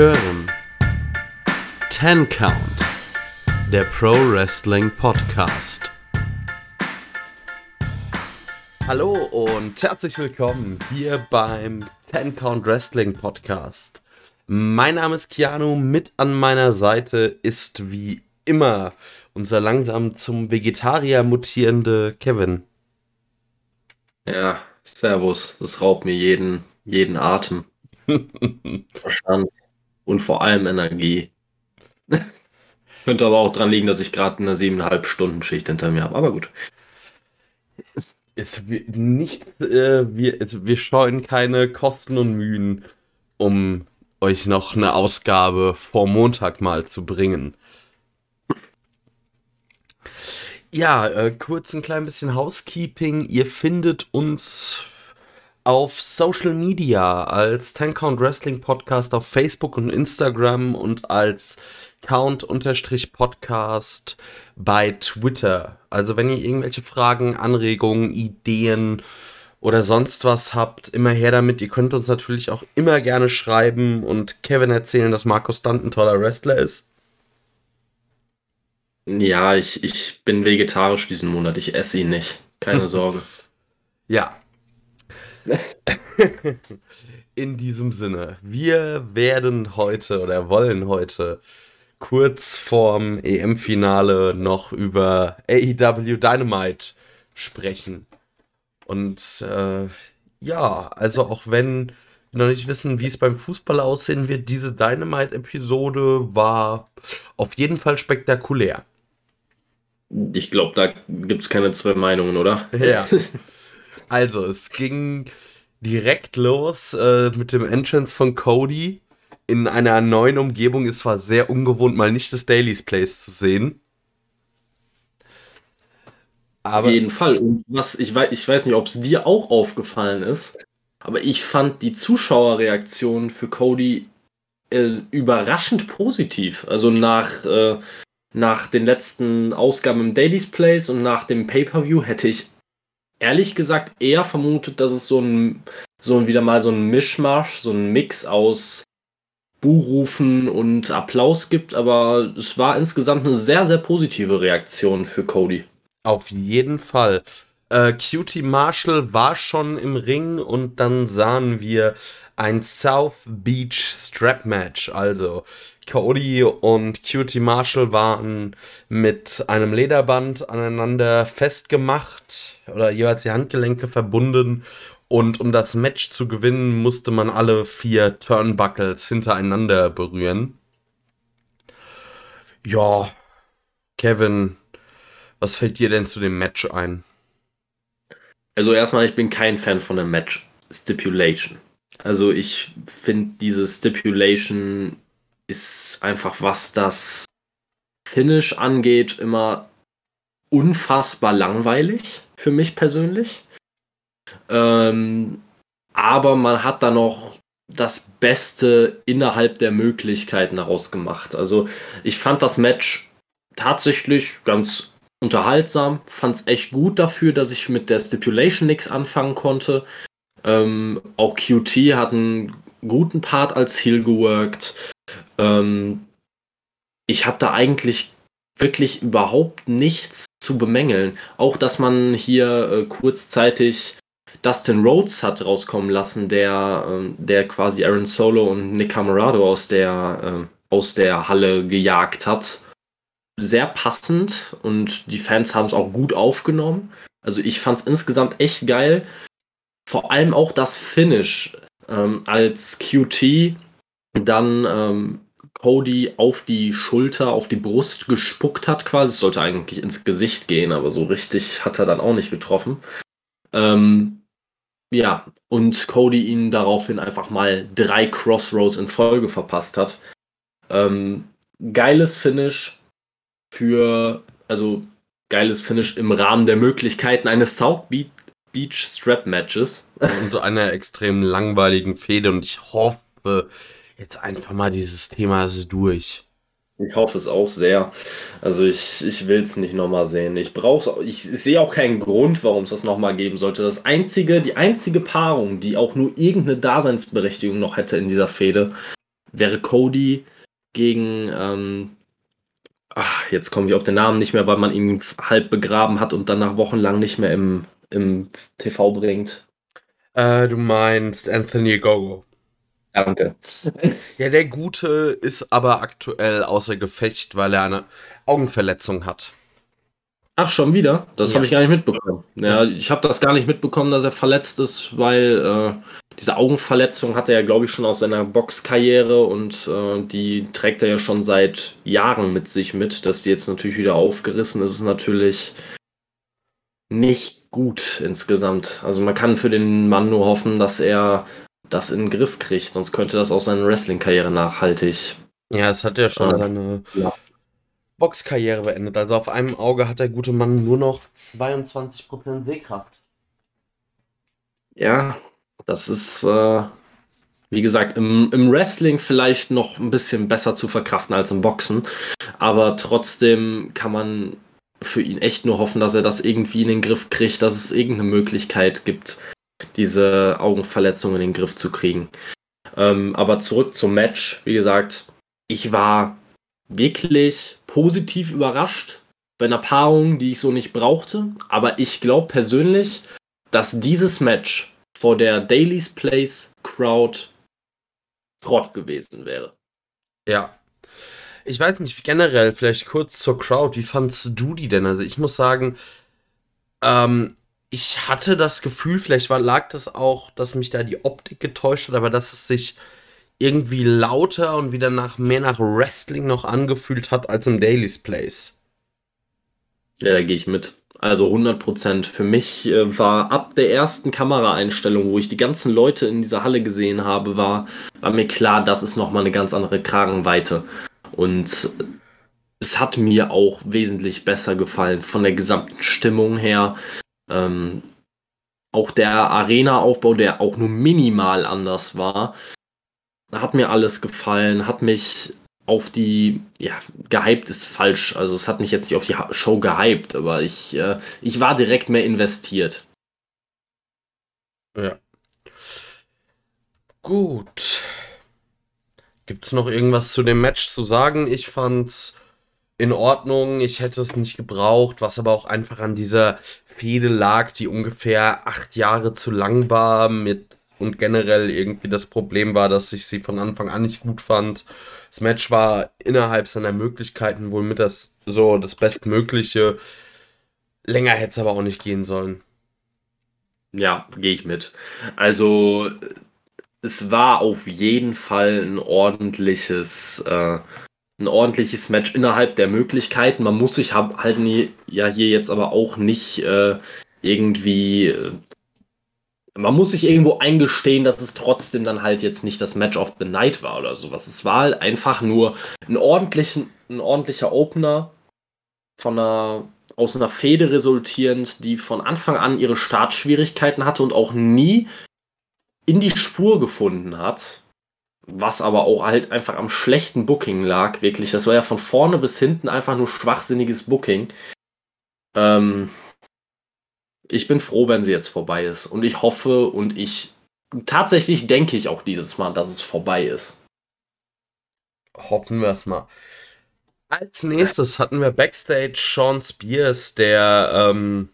hören Ten Count, der Pro Wrestling Podcast. Hallo und herzlich willkommen hier beim Ten Count Wrestling Podcast. Mein Name ist Keanu, mit an meiner Seite ist wie immer unser langsam zum Vegetarier mutierende Kevin. Ja, Servus. Das raubt mir jeden, jeden Atem. Verstand. Und vor allem Energie. Könnte aber auch dran liegen, dass ich gerade eine siebeneinhalb Stunden Schicht hinter mir habe. Aber gut. Es wird nicht, äh, wir, es, wir scheuen keine Kosten und Mühen, um euch noch eine Ausgabe vor Montag mal zu bringen. Ja, äh, kurz ein klein bisschen Housekeeping. Ihr findet uns auf Social Media als Ten Count Wrestling Podcast auf Facebook und Instagram und als Count-Podcast bei Twitter. Also wenn ihr irgendwelche Fragen, Anregungen, Ideen oder sonst was habt, immer her damit. Ihr könnt uns natürlich auch immer gerne schreiben und Kevin erzählen, dass Markus Stunt ein toller Wrestler ist. Ja, ich, ich bin vegetarisch diesen Monat. Ich esse ihn nicht. Keine Sorge. ja. In diesem Sinne, wir werden heute oder wollen heute kurz vorm EM-Finale noch über AEW Dynamite sprechen. Und äh, ja, also auch wenn wir noch nicht wissen, wie es beim Fußball aussehen wird, diese Dynamite-Episode war auf jeden Fall spektakulär. Ich glaube, da gibt es keine zwei Meinungen, oder? Ja. Also, es ging direkt los äh, mit dem Entrance von Cody in einer neuen Umgebung. Es war sehr ungewohnt, mal nicht das Daily's Place zu sehen. Aber Auf jeden Fall. Und was, ich, weiß, ich weiß nicht, ob es dir auch aufgefallen ist, aber ich fand die Zuschauerreaktion für Cody äh, überraschend positiv. Also nach, äh, nach den letzten Ausgaben im Daily's Place und nach dem Pay-Per-View hätte ich ehrlich gesagt eher vermutet, dass es so ein, so wieder mal so ein Mischmasch, so ein Mix aus Buhrufen und Applaus gibt, aber es war insgesamt eine sehr, sehr positive Reaktion für Cody. Auf jeden Fall. Äh, Cutie Marshall war schon im Ring und dann sahen wir ein South Beach Strap Match. Also Cody und Cutie Marshall waren mit einem Lederband aneinander festgemacht oder jeweils die Handgelenke verbunden. Und um das Match zu gewinnen, musste man alle vier Turnbuckles hintereinander berühren. Ja, Kevin, was fällt dir denn zu dem Match ein? Also erstmal, ich bin kein Fan von der Match Stipulation. Also ich finde, diese Stipulation ist einfach, was das Finish angeht, immer unfassbar langweilig für mich persönlich. Ähm, aber man hat da noch das Beste innerhalb der Möglichkeiten daraus gemacht. Also ich fand das Match tatsächlich ganz unterhaltsam, fand es echt gut dafür, dass ich mit der Stipulation nichts anfangen konnte. Ähm, auch QT hat einen guten Part als Heal geworkt. Ähm, ich habe da eigentlich wirklich überhaupt nichts zu bemängeln. Auch, dass man hier äh, kurzzeitig Dustin Rhodes hat rauskommen lassen, der, äh, der quasi Aaron Solo und Nick Camarado aus der, äh, aus der Halle gejagt hat. Sehr passend und die Fans haben es auch gut aufgenommen. Also ich fand es insgesamt echt geil. Vor allem auch das Finish ähm, als QT dann ähm, Cody auf die Schulter, auf die Brust gespuckt hat quasi. Es sollte eigentlich ins Gesicht gehen, aber so richtig hat er dann auch nicht getroffen. Ähm, ja, und Cody ihn daraufhin einfach mal drei Crossroads in Folge verpasst hat. Ähm, geiles Finish für, also geiles Finish im Rahmen der Möglichkeiten eines South Beach Strap Matches. Und einer extrem langweiligen Fehde und ich hoffe, jetzt einfach mal dieses Thema ist durch. Ich hoffe es auch sehr. Also ich, ich will es nicht nochmal sehen. Ich brauche ich sehe auch keinen Grund, warum es das nochmal geben sollte. Das einzige, die einzige Paarung, die auch nur irgendeine Daseinsberechtigung noch hätte in dieser Fehde, wäre Cody gegen, ähm, ach, jetzt komme ich auf den Namen nicht mehr, weil man ihn halb begraben hat und dann nach wochenlang nicht mehr im, im TV bringt. Äh, du meinst Anthony Gogo. Danke. Ja, der Gute ist aber aktuell außer Gefecht, weil er eine Augenverletzung hat. Ach, schon wieder? Das Ja. habe ich gar nicht mitbekommen. Ja, ich habe das gar nicht mitbekommen, dass er verletzt ist, weil äh, diese Augenverletzung hatte er, glaube ich, schon aus seiner Boxkarriere und äh, die trägt er ja schon seit Jahren mit sich mit. Dass die jetzt natürlich wieder aufgerissen ist, ist natürlich nicht gut insgesamt. Also man kann für den Mann nur hoffen, dass er das in den Griff kriegt, sonst könnte das auch seine Wrestling-Karriere nachhaltig. Ja, es hat ja schon Ja. seine Ja. Boxkarriere beendet. Also auf einem Auge hat der gute Mann nur noch 22% Sehkraft. Ja, das ist, äh, wie gesagt, im, im Wrestling vielleicht noch ein bisschen besser zu verkraften als im Boxen. Aber trotzdem kann man für ihn echt nur hoffen, dass er das irgendwie in den Griff kriegt, dass es irgendeine Möglichkeit gibt, diese Augenverletzung in den Griff zu kriegen. Ähm, aber zurück zum Match. Wie gesagt, ich war wirklich positiv überrascht bei einer Paarung, die ich so nicht brauchte. Aber ich glaube persönlich, dass dieses Match vor der Daily's Place Crowd Schrott gewesen wäre. Ja. Ich weiß nicht, generell, vielleicht kurz zur Crowd, wie fandst du die denn? Also ich muss sagen, ähm, ich hatte das Gefühl, vielleicht war, lag das auch, dass mich da die Optik getäuscht hat, aber dass es sich irgendwie lauter und wieder nach mehr nach Wrestling noch angefühlt hat als im Daily's Place. Ja, da gehe ich mit. Also 100 Prozent. Für mich äh, war ab der ersten Kameraeinstellung, wo ich die ganzen Leute in dieser Halle gesehen habe, war, war mir klar, das ist nochmal eine ganz andere Kragenweite. Und es hat mir auch wesentlich besser gefallen von der gesamten Stimmung her. Ähm, auch der Arena-Aufbau, der auch nur minimal anders war, hat mir alles gefallen, hat mich auf die, ja, gehypt ist falsch. Also es hat mich jetzt nicht auf die Show gehypt, aber ich, äh, ich war direkt mehr investiert. Ja. Gut. Gibt's noch irgendwas zu dem Match zu sagen? Ich fand's in Ordnung. Ich hätte es nicht gebraucht, was aber auch einfach an dieser Fehde lag, die ungefähr acht Jahre zu lang war mit und generell irgendwie das Problem war, dass ich sie von Anfang an nicht gut fand. Das Match war innerhalb seiner Möglichkeiten wohl mit das so das Bestmögliche. Länger hätte es aber auch nicht gehen sollen. Ja, gehe ich mit. Also es war auf jeden Fall ein ordentliches, äh, ein ordentliches Match innerhalb der Möglichkeiten. Man muss sich halt nie, ja hier jetzt aber auch nicht äh, irgendwie, äh, man muss sich irgendwo eingestehen, dass es trotzdem dann halt jetzt nicht das Match of the Night war oder sowas. Es war halt einfach nur ein, ordentlichen, ein ordentlicher Opener von einer aus einer Fehde resultierend, die von Anfang an ihre Startschwierigkeiten hatte und auch nie in die Spur gefunden hat. Was aber auch halt einfach am schlechten Booking lag, wirklich. Das war ja von vorne bis hinten einfach nur schwachsinniges Booking. Ähm, ich bin froh, wenn sie jetzt vorbei ist. Und ich hoffe und ich tatsächlich denke ich auch dieses Mal, dass es vorbei ist. Hoffen wir es mal. Als nächstes hatten wir Backstage Sean Spears, der ähm,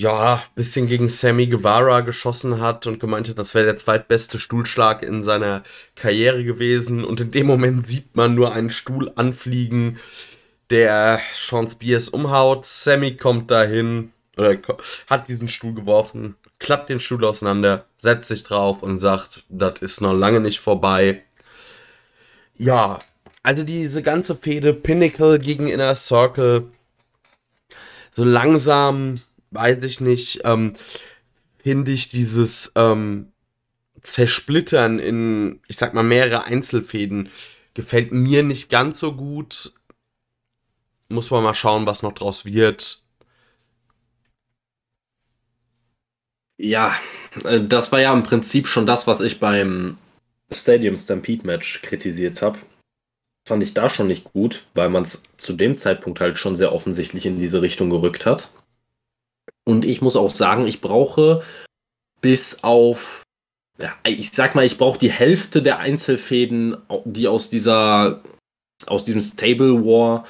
ja bisschen gegen Sammy Guevara geschossen hat und gemeint hat, das wäre der zweitbeste Stuhlschlag in seiner Karriere gewesen. Und in dem Moment sieht man nur einen Stuhl anfliegen, der Sean Spears umhaut. Sammy kommt dahin oder hat diesen Stuhl geworfen, klappt den Stuhl auseinander, setzt sich drauf und sagt, das ist noch lange nicht vorbei. Ja, also diese ganze Fehde Pinnacle gegen Inner Circle, so langsam, weiß ich nicht, ähm, finde ich dieses ähm, Zersplittern in, ich sag mal, mehrere Einzelfäden gefällt mir nicht ganz so gut. Muss man mal schauen, was noch draus wird. Ja, äh, das war ja im Prinzip schon das, was ich beim Stadium Stampede Match kritisiert habe. Fand ich da schon nicht gut, weil man es zu dem Zeitpunkt halt schon sehr offensichtlich in diese Richtung gerückt hat. Und ich muss auch sagen, ich brauche bis auf ja, ich sag mal, ich brauche die Hälfte der Einzelfäden, die aus dieser, aus diesem Stable War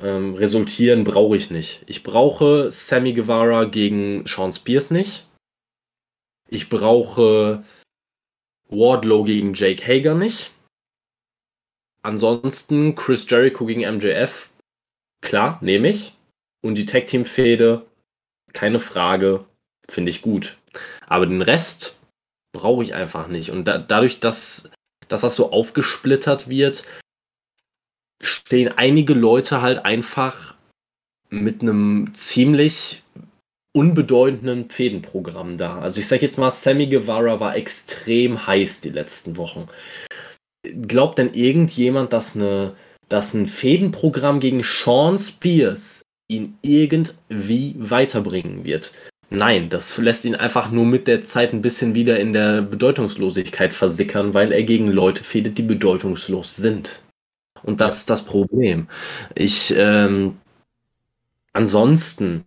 ähm, resultieren, brauche ich nicht. Ich brauche Sammy Guevara gegen Sean Spears nicht. Ich brauche Wardlow gegen Jake Hager nicht. Ansonsten Chris Jericho gegen MJF, klar, nehme ich. Und die Tag Team Fehde, keine Frage, finde ich gut. Aber den Rest brauche ich einfach nicht. Und da, dadurch, dass, dass das so aufgesplittert wird, stehen einige Leute halt einfach mit einem ziemlich unbedeutenden Fädenprogramm da. Also ich sag jetzt mal, Sammy Guevara war extrem heiß die letzten Wochen. Glaubt denn irgendjemand, dass, eine, dass ein Fädenprogramm gegen Sean Spears ihn irgendwie weiterbringen wird? Nein, das lässt ihn einfach nur mit der Zeit ein bisschen wieder in der Bedeutungslosigkeit versickern, weil er gegen Leute fädet, die bedeutungslos sind. Und das ist das Problem. Ich, ähm, ansonsten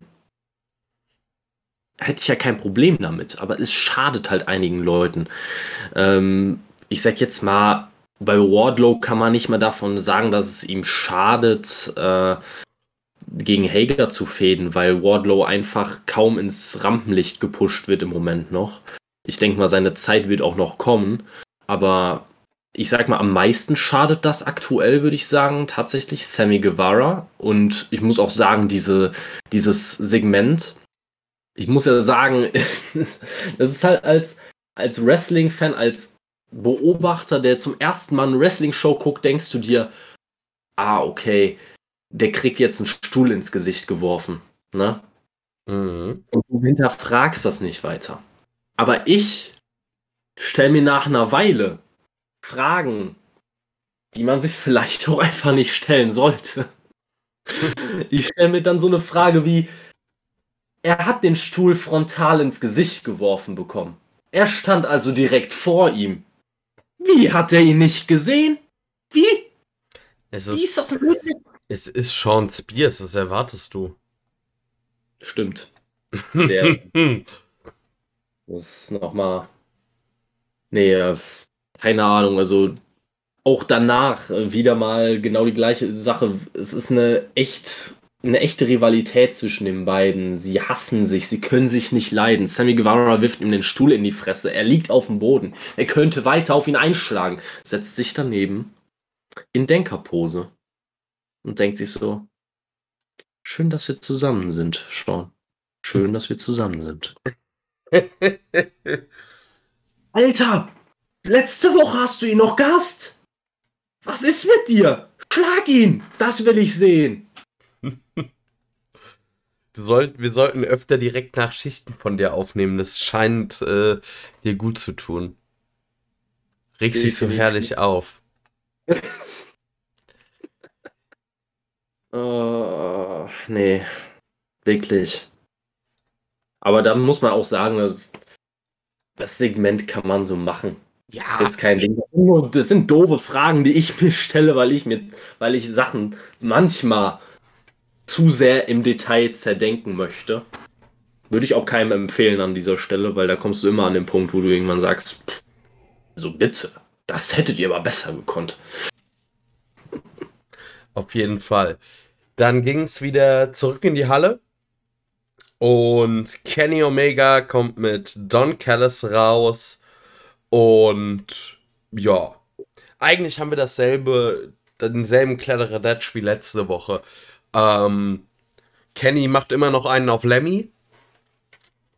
hätte ich ja kein Problem damit, aber es schadet halt einigen Leuten. Ähm, ich sag jetzt mal, bei Wardlow kann man nicht mal davon sagen, dass es ihm schadet, äh, gegen Hager zu fäden, weil Wardlow einfach kaum ins Rampenlicht gepusht wird im Moment noch. Ich denke mal, seine Zeit wird auch noch kommen, aber ich sag mal, am meisten schadet das aktuell, würde ich sagen, tatsächlich Sammy Guevara. Und ich muss auch sagen, diese, dieses Segment, ich muss ja sagen, das ist halt als, als Wrestling-Fan, als Beobachter, der zum ersten Mal eine Wrestling-Show guckt, denkst du dir, ah, okay, der kriegt jetzt einen Stuhl ins Gesicht geworfen. Ne? Mhm. Und du hinterfragst das nicht weiter. Aber ich stelle mir nach einer Weile Fragen, die man sich vielleicht auch einfach nicht stellen sollte. Ich stelle mir dann so eine Frage wie, er hat den Stuhl frontal ins Gesicht geworfen bekommen. Er stand also direkt vor ihm. Wie hat er ihn nicht gesehen? Wie? Wie ist das möglich? Es ist Sean Spears, was erwartest du? Stimmt. Der, das ist nochmal. Nee, äh, keine Ahnung, also auch danach äh, wieder mal genau die gleiche Sache. Es ist eine echt eine echte Rivalität zwischen den beiden. Sie hassen sich, sie können sich nicht leiden. Sammy Guevara wirft ihm den Stuhl in die Fresse. Er liegt auf dem Boden. Er könnte weiter auf ihn einschlagen, setzt sich daneben in Denkerpose und denkt sich so: Schön, dass wir zusammen sind, Sean. Schön, dass wir zusammen sind. Alter, Letzte Woche hast du ihn noch Gast. Was ist mit dir? Schlag ihn. Das will ich sehen. Soll, wir sollten öfter direkt nach Schichten von dir aufnehmen. Das scheint äh, dir gut zu tun. Regst dich so herrlich auf. oh, nee. Wirklich. Aber da muss man auch sagen, das Segment kann man so machen. Ja. Das ist jetzt kein Ding. Das sind doofe Fragen, die ich mir stelle, weil ich mir, weil ich Sachen manchmal zu sehr im Detail zerdenken möchte. Würde ich auch keinem empfehlen an dieser Stelle, weil da kommst du immer an den Punkt, wo du irgendwann sagst, so bitte, das hättet ihr aber besser gekonnt. Auf jeden Fall. Dann ging es wieder zurück in die Halle. Und Kenny Omega kommt mit Don Callis raus und ja, eigentlich haben wir dasselbe, denselben Kladderadatsch wie letzte Woche. Ähm, Kenny macht immer noch einen auf Lemmy.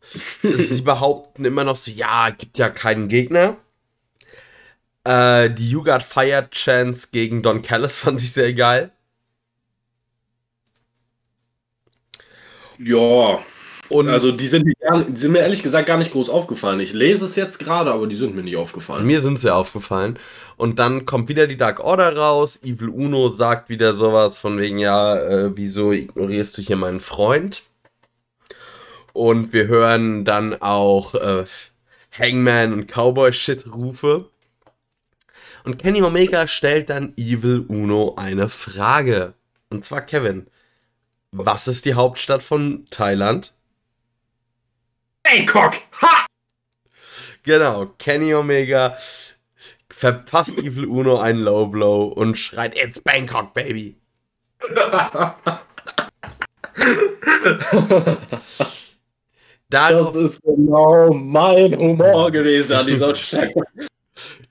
Sie behaupten immer noch so, ja, gibt ja keinen Gegner. Äh, die You Got Fired Chance gegen Don Callis fand ich sehr geil. Ja, und also die sind, mir, die sind, mir ehrlich gesagt gar nicht groß aufgefallen. Ich lese es jetzt gerade, aber die sind mir nicht aufgefallen. Mir sind sie aufgefallen. Und dann kommt wieder die Dark Order raus. Evil Uno sagt wieder sowas von wegen, ja, äh, wieso ignorierst du hier meinen Freund? Und wir hören dann auch äh, Hangman und Cowboy-Shit-Rufe. Und Kenny Omega stellt dann Evil Uno eine Frage. Und zwar Kevin. Was ist die Hauptstadt von Thailand? Bangkok! Ha! Genau, Kenny Omega verpasst Evil Uno einen Low Blow und schreit, It's Bangkok, Baby. das ist genau mein Humor gewesen an dieser Stelle.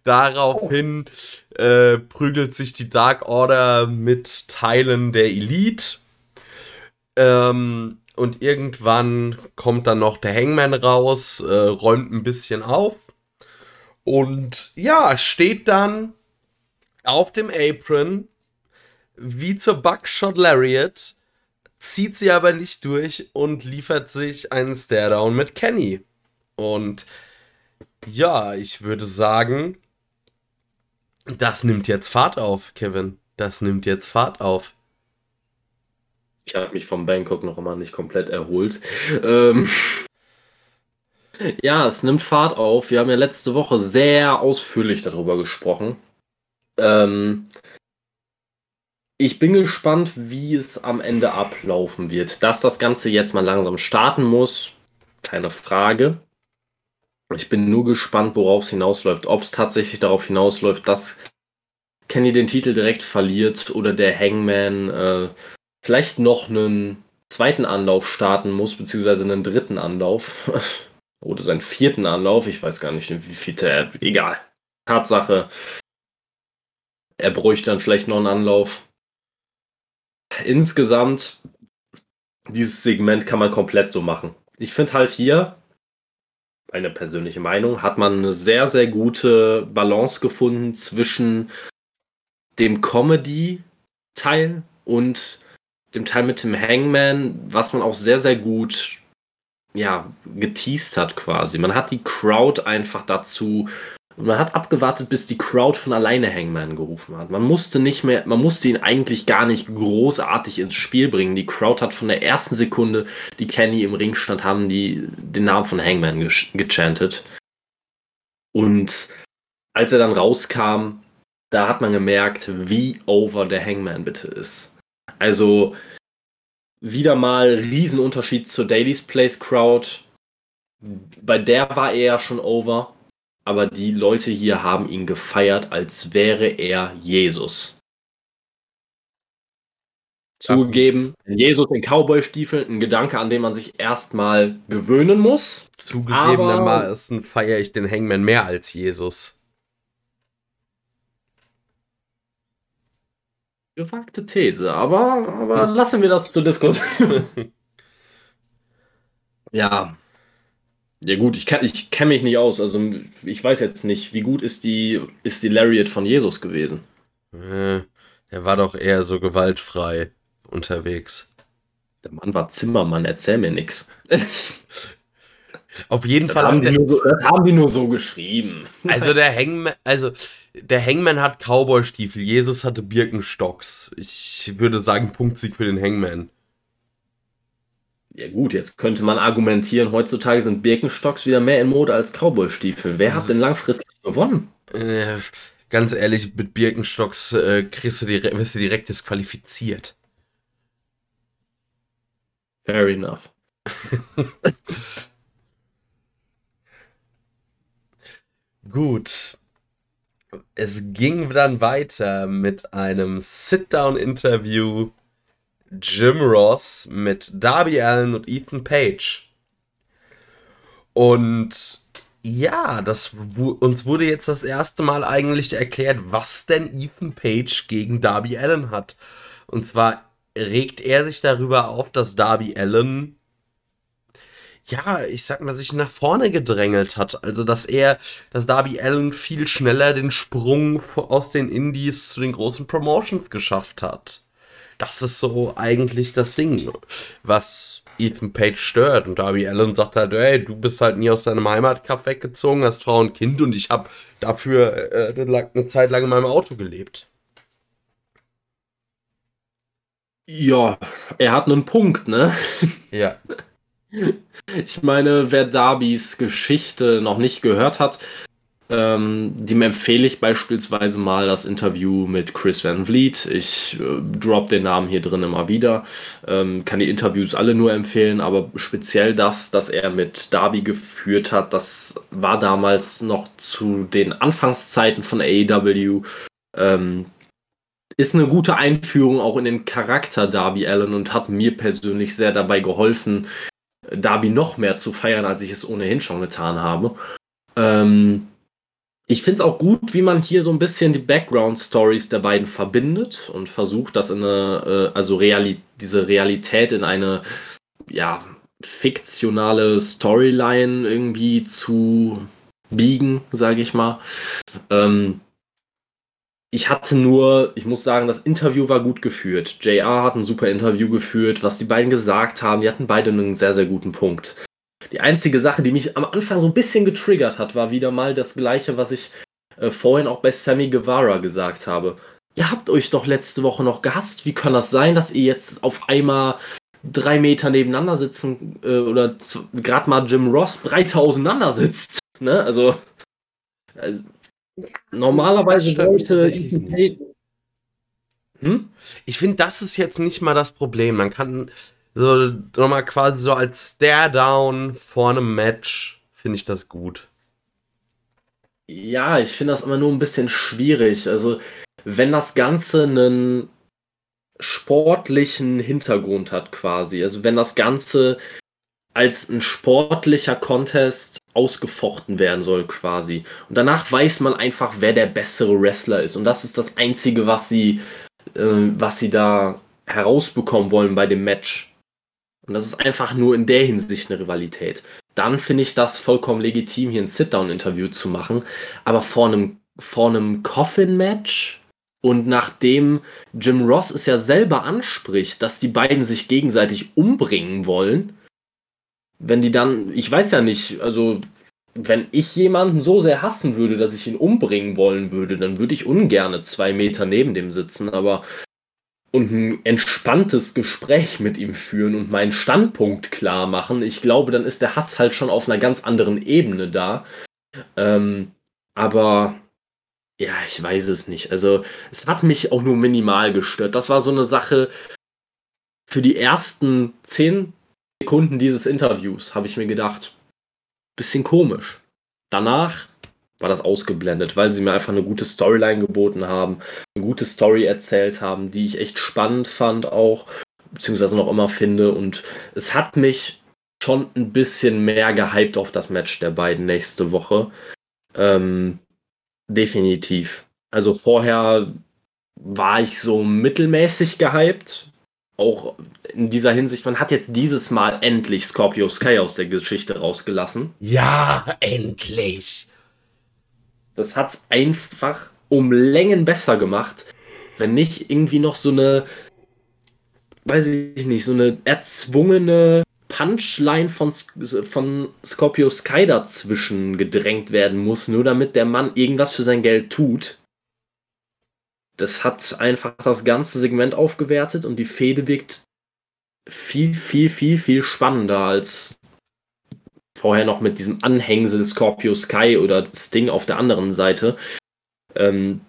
Daraufhin äh, prügelt sich die Dark Order mit Teilen der Elite. Ähm, und irgendwann kommt dann noch der Hangman raus, äh, räumt ein bisschen auf. Und ja, steht dann auf dem Apron wie zur Buckshot Lariat, zieht sie aber nicht durch und liefert sich einen Staredown mit Kenny. Und ja, ich würde sagen, das nimmt jetzt Fahrt auf, Kevin. Das nimmt jetzt Fahrt auf. Ich habe mich vom Bangkok noch immer nicht komplett erholt. Ähm, ja, es nimmt Fahrt auf. Wir haben ja letzte Woche sehr ausführlich darüber gesprochen. Ähm, ich bin gespannt, wie es am Ende ablaufen wird. Dass das Ganze jetzt mal langsam starten muss, keine Frage. Ich bin nur gespannt, worauf es hinausläuft. Ob es tatsächlich darauf hinausläuft, dass Kenny den Titel direkt verliert oder der Hangman äh, vielleicht noch einen zweiten Anlauf starten muss, beziehungsweise einen dritten Anlauf. oder seinen vierten Anlauf. Ich weiß gar nicht, wie viel er. Egal. Tatsache. Er bräuchte dann vielleicht noch einen Anlauf. Insgesamt, dieses Segment kann man komplett so machen. Ich finde halt hier, eine persönliche Meinung, hat man eine sehr, sehr gute Balance gefunden zwischen dem Comedy-Teil und dem Teil mit dem Hangman, was man auch sehr, sehr gut ja, geteased hat quasi. Man hat die Crowd einfach dazu man hat abgewartet, bis die Crowd von alleine Hangman gerufen hat. Man musste nicht mehr, man musste ihn eigentlich gar nicht großartig ins Spiel bringen. Die Crowd hat von der ersten Sekunde, die Kenny im Ring stand, haben die den Namen von Hangman ge gechantet. Und als er dann rauskam, da hat man gemerkt, wie over der Hangman bitte ist. Also wieder mal Riesenunterschied zur Daily's Place Crowd. Bei der war er ja schon over aber die Leute hier haben ihn gefeiert, als wäre er Jesus. Zugegeben, Jesus in Cowboy-Stiefeln, ein Gedanke, an den man sich erstmal gewöhnen muss. Zugegebenermaßen feiere ich den Hangman mehr als Jesus. Gewagte These, aber, aber lassen wir das zur Diskussion. ja, ja gut, ich, ich kenne mich nicht aus. Also ich weiß jetzt nicht, wie gut ist die, ist die Lariat von Jesus gewesen? Äh, der war doch eher so gewaltfrei unterwegs. Der Mann war Zimmermann, erzähl mir nix. Auf jeden das Fall haben die, nur, das haben die nur so geschrieben. Also der Hangman, also der Hangman hat Cowboy-Stiefel, Jesus hatte Birkenstocks. Ich würde sagen, Punktsieg für den Hangman. Ja gut, jetzt könnte man argumentieren, heutzutage sind Birkenstocks wieder mehr in Mode als Cowboy-Stiefel. Wer hat denn langfristig gewonnen? Äh, ganz ehrlich, mit Birkenstocks äh, kriegst du direkt, wirst du direkt disqualifiziert. Fair enough. Gut. Es ging dann weiter mit einem Sit-Down-Interview Jim Ross mit Darby Allen und Ethan Page. Und ja, das uns wurde jetzt das erste Mal eigentlich erklärt, was denn Ethan Page gegen Darby Allen hat. Und zwar regt er sich darüber auf, dass Darby Allen ja, ich sag mal, sich nach vorne gedrängelt hat. Also, dass er, dass Darby Allen viel schneller den Sprung aus den Indies zu den großen Promotions geschafft hat das ist so eigentlich das Ding, was Ethan Page stört. Und Darby Allen sagt halt, ey, du bist halt nie aus deinem Heimatkaff weggezogen, hast Frau und Kind und ich habe dafür äh, eine Zeit lang in meinem Auto gelebt. Ja, er hat einen Punkt, ne? Ja. Ich meine, wer Darbys Geschichte noch nicht gehört hat, Ähm, dem empfehle ich beispielsweise mal das Interview mit Chris Van Vliet. Ich äh, drop den Namen hier drin immer wieder. Ähm, kann die Interviews alle nur empfehlen, aber speziell das, das er mit Darby geführt hat, das war damals noch zu den Anfangszeiten von AEW. Ähm, ist eine gute Einführung auch in den Charakter Darby Allen und hat mir persönlich sehr dabei geholfen, Darby noch mehr zu feiern, als ich es ohnehin schon getan habe. Ähm, ich finde es auch gut, wie man hier so ein bisschen die Background-Stories der beiden verbindet und versucht, das in eine, äh, also Reali diese Realität in eine, ja, fiktionale Storyline irgendwie zu biegen, sage ich mal. Ähm, ich hatte nur, ich muss sagen, das Interview war gut geführt. JR hat ein super Interview geführt, was die beiden gesagt haben, die hatten beide einen sehr, sehr guten Punkt. Die einzige Sache, die mich am Anfang so ein bisschen getriggert hat, war wieder mal das gleiche, was ich äh, vorhin auch bei Sammy Guevara gesagt habe. Ihr habt euch doch letzte Woche noch gehasst. Wie kann das sein, dass ihr jetzt auf einmal drei Meter nebeneinander sitzen äh, oder gerade mal Jim Ross breiter auseinander sitzt? Ne? Also, also normalerweise wollte hm? Ich finde, das ist jetzt nicht mal das Problem. Man kann so nochmal quasi so als Stare-Down vor einem Match, finde ich das gut. Ja, ich finde das immer nur ein bisschen schwierig. Also, wenn das Ganze einen sportlichen Hintergrund hat, quasi. Also, wenn das Ganze als ein sportlicher Contest ausgefochten werden soll, quasi. Und danach weiß man einfach, wer der bessere Wrestler ist. Und das ist das Einzige, was sie, äh, was sie da herausbekommen wollen bei dem Match. Und das ist einfach nur in der Hinsicht eine Rivalität. Dann finde ich das vollkommen legitim, hier ein Sit-Down-Interview zu machen. Aber vor einem, vor einem Coffin-Match und nachdem Jim Ross es ja selber anspricht, dass die beiden sich gegenseitig umbringen wollen, wenn die dann, ich weiß ja nicht, also wenn ich jemanden so sehr hassen würde, dass ich ihn umbringen wollen würde, dann würde ich ungerne zwei Meter neben dem sitzen, aber und ein entspanntes Gespräch mit ihm führen und meinen Standpunkt klar machen, ich glaube, dann ist der Hass halt schon auf einer ganz anderen Ebene da. Ähm, aber ja, ich weiß es nicht. Also es hat mich auch nur minimal gestört. Das war so eine Sache für die ersten zehn Sekunden dieses Interviews, habe ich mir gedacht, bisschen komisch. Danach war das ausgeblendet, weil sie mir einfach eine gute Storyline geboten haben, eine gute Story erzählt haben, die ich echt spannend fand auch, beziehungsweise noch immer finde. Und es hat mich schon ein bisschen mehr gehypt auf das Match der beiden nächste Woche. Ähm, definitiv. Also vorher war ich so mittelmäßig gehypt. Auch in dieser Hinsicht, man hat jetzt dieses Mal endlich Scorpio Sky aus der Geschichte rausgelassen. Ja, endlich. Das hat es einfach um Längen besser gemacht, wenn nicht irgendwie noch so eine, weiß ich nicht, so eine erzwungene Punchline von, von Scorpio Sky dazwischen gedrängt werden muss, nur damit der Mann irgendwas für sein Geld tut. Das hat einfach das ganze Segment aufgewertet und die Fehde wirkt viel, viel, viel, viel spannender als vorher noch mit diesem Anhängsel Scorpio Sky oder Sting auf der anderen Seite. Ähm,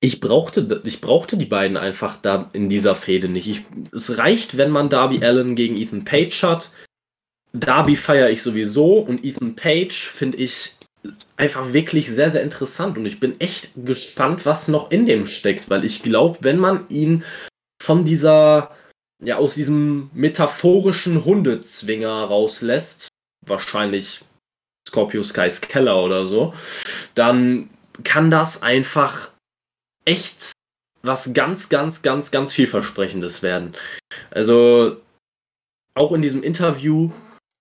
ich brauchte, ich brauchte die beiden einfach da in dieser Fehde nicht. Ich, es reicht, wenn man Darby Allen gegen Ethan Page hat. Darby feiere ich sowieso und Ethan Page finde ich einfach wirklich sehr, sehr interessant und ich bin echt gespannt, was noch in dem steckt, weil ich glaube, wenn man ihn von dieser, ja, aus diesem metaphorischen Hundezwinger rauslässt, wahrscheinlich Scorpio Skies Keller oder so, dann kann das einfach echt was ganz, ganz, ganz, ganz vielversprechendes werden. Also auch in diesem Interview,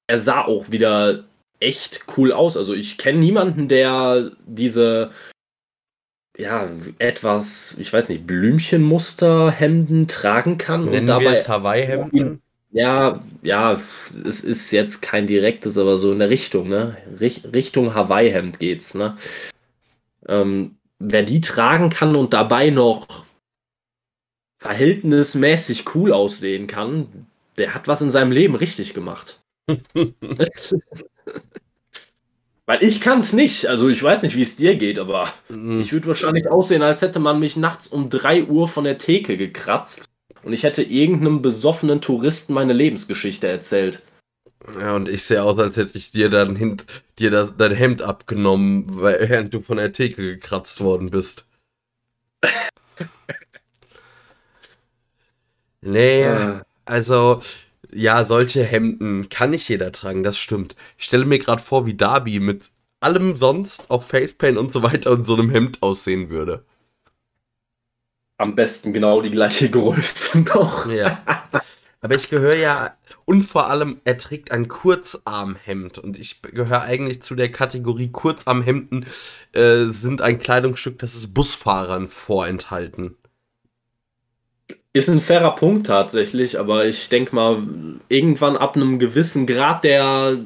er sah auch wieder echt cool aus. Also ich kenne niemanden, der diese ja, etwas, ich weiß nicht, Blümchenmusterhemden tragen kann Nennen und dabei Hawaii-Hemden. Ja, ja, es ist jetzt kein direktes, aber so in der Richtung, ne? Richt Richtung Hawaii-Hemd geht's, ne? Ähm, wer die tragen kann und dabei noch verhältnismäßig cool aussehen kann, der hat was in seinem Leben richtig gemacht. Weil ich kann es nicht. Also ich weiß nicht, wie es dir geht, aber mhm. ich würde wahrscheinlich aussehen, als hätte man mich nachts um 3 Uhr von der Theke gekratzt und ich hätte irgendeinem besoffenen Touristen meine Lebensgeschichte erzählt. Ja, und ich sehe aus, als hätte ich dir dann hint, dir das, dein Hemd abgenommen, während du von der Theke gekratzt worden bist. nee, äh. also ja, solche Hemden kann nicht jeder tragen, das stimmt. Ich stelle mir gerade vor, wie Darby mit allem sonst auf Facepaint und so weiter und so einem Hemd aussehen würde. Am besten genau die gleiche Größe noch. Ja. Aber ich gehöre ja, und vor allem, er trägt ein Kurzarmhemd. Und ich gehöre eigentlich zu der Kategorie Kurzarmhemden äh, sind ein Kleidungsstück, das ist Busfahrern vorenthalten. Ist ein fairer Punkt tatsächlich, aber ich denke mal, irgendwann ab einem gewissen Grad der,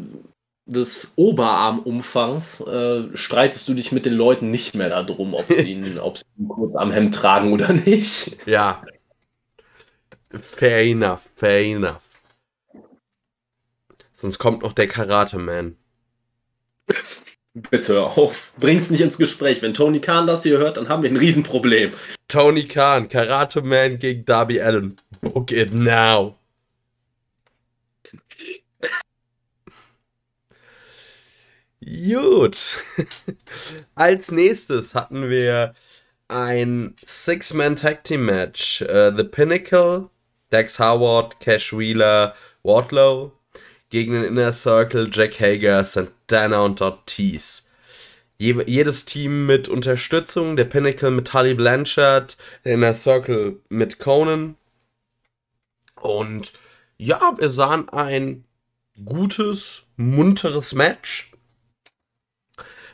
des Oberarmumfangs äh, streitest du dich mit den Leuten nicht mehr darum, ob sie ihn, ob sie ihn kurz am Hemd tragen oder nicht. Ja. Fair enough, fair enough. Sonst kommt noch der Karate-Man. Bitte auf, bring's nicht ins Gespräch. Wenn Tony Khan das hier hört, dann haben wir ein Riesenproblem. Tony Khan, Karate Man gegen Darby Allen. Book it now. Gut. Als nächstes hatten wir ein Six-Man Tag Team Match. Uh, The Pinnacle, Dex Howard, Cash Wheeler, Wardlow gegen den Inner Circle, Jack Hager, Santana und Ortiz. Je jedes Team mit Unterstützung, der Pinnacle mit Tully Blanchard, der Inner Circle mit Conan. Und ja, wir sahen ein gutes, munteres Match.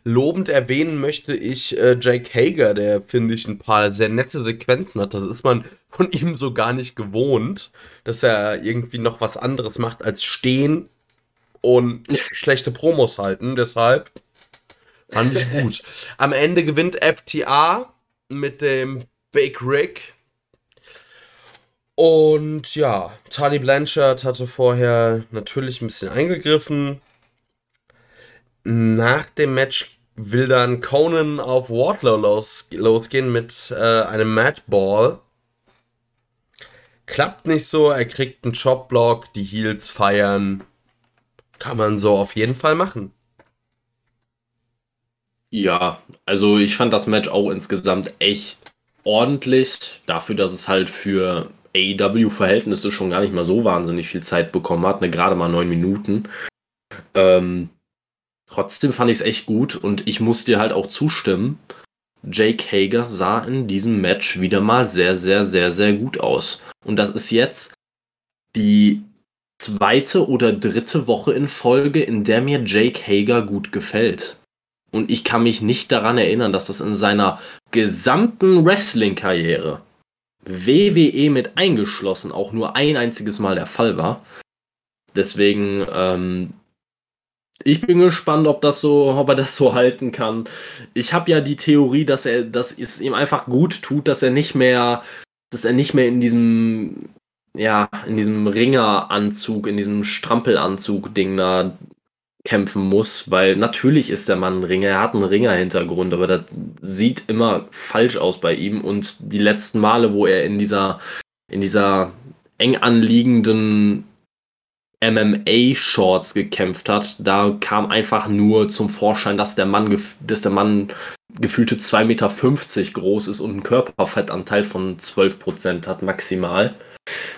Lobend erwähnen möchte ich äh, Jake Hager, der, finde ich, ein paar sehr nette Sequenzen hat. Das ist man von ihm so gar nicht gewohnt, dass er irgendwie noch was anderes macht als stehen und schlechte Promos halten. Deshalb fand ich gut. Am Ende gewinnt FTA mit dem Big Rick. Und ja, Tali Blanchard hatte vorher natürlich ein bisschen eingegriffen. Nach dem Match will dann Conan auf Wardlow los, losgehen mit äh, einem Mad Ball. Klappt nicht so, er kriegt einen Chopblock, die Heels feiern. Kann man so auf jeden Fall machen. Ja, also ich fand das Match auch insgesamt echt ordentlich, dafür, dass es halt für AEW-Verhältnisse schon gar nicht mal so wahnsinnig viel Zeit bekommen hat, ne, gerade mal neun Minuten. Ähm, Trotzdem fand ich es echt gut und ich muss dir halt auch zustimmen. Jake Hager sah in diesem Match wieder mal sehr, sehr, sehr, sehr gut aus. Und das ist jetzt die zweite oder dritte Woche in Folge, in der mir Jake Hager gut gefällt. Und ich kann mich nicht daran erinnern, dass das in seiner gesamten Wrestling-Karriere, WWE mit eingeschlossen, auch nur ein einziges Mal der Fall war. Deswegen ähm, ich bin gespannt, ob das so, ob er das so halten kann. Ich habe ja die Theorie, dass er, dass es ihm einfach gut tut, dass er nicht mehr, dass er nicht mehr in diesem, ja, in diesem Ringeranzug, in diesem Strampelanzug-Ding da kämpfen muss, weil natürlich ist der Mann ein Ringer, er hat einen Ringer-Hintergrund, aber das sieht immer falsch aus bei ihm und die letzten Male, wo er in dieser, in dieser eng anliegenden MMA-Shorts gekämpft hat, da kam einfach nur zum Vorschein, dass der Mann, dass der Mann gefühlte 2,50 Meter groß ist und einen Körperfettanteil von 12% hat maximal.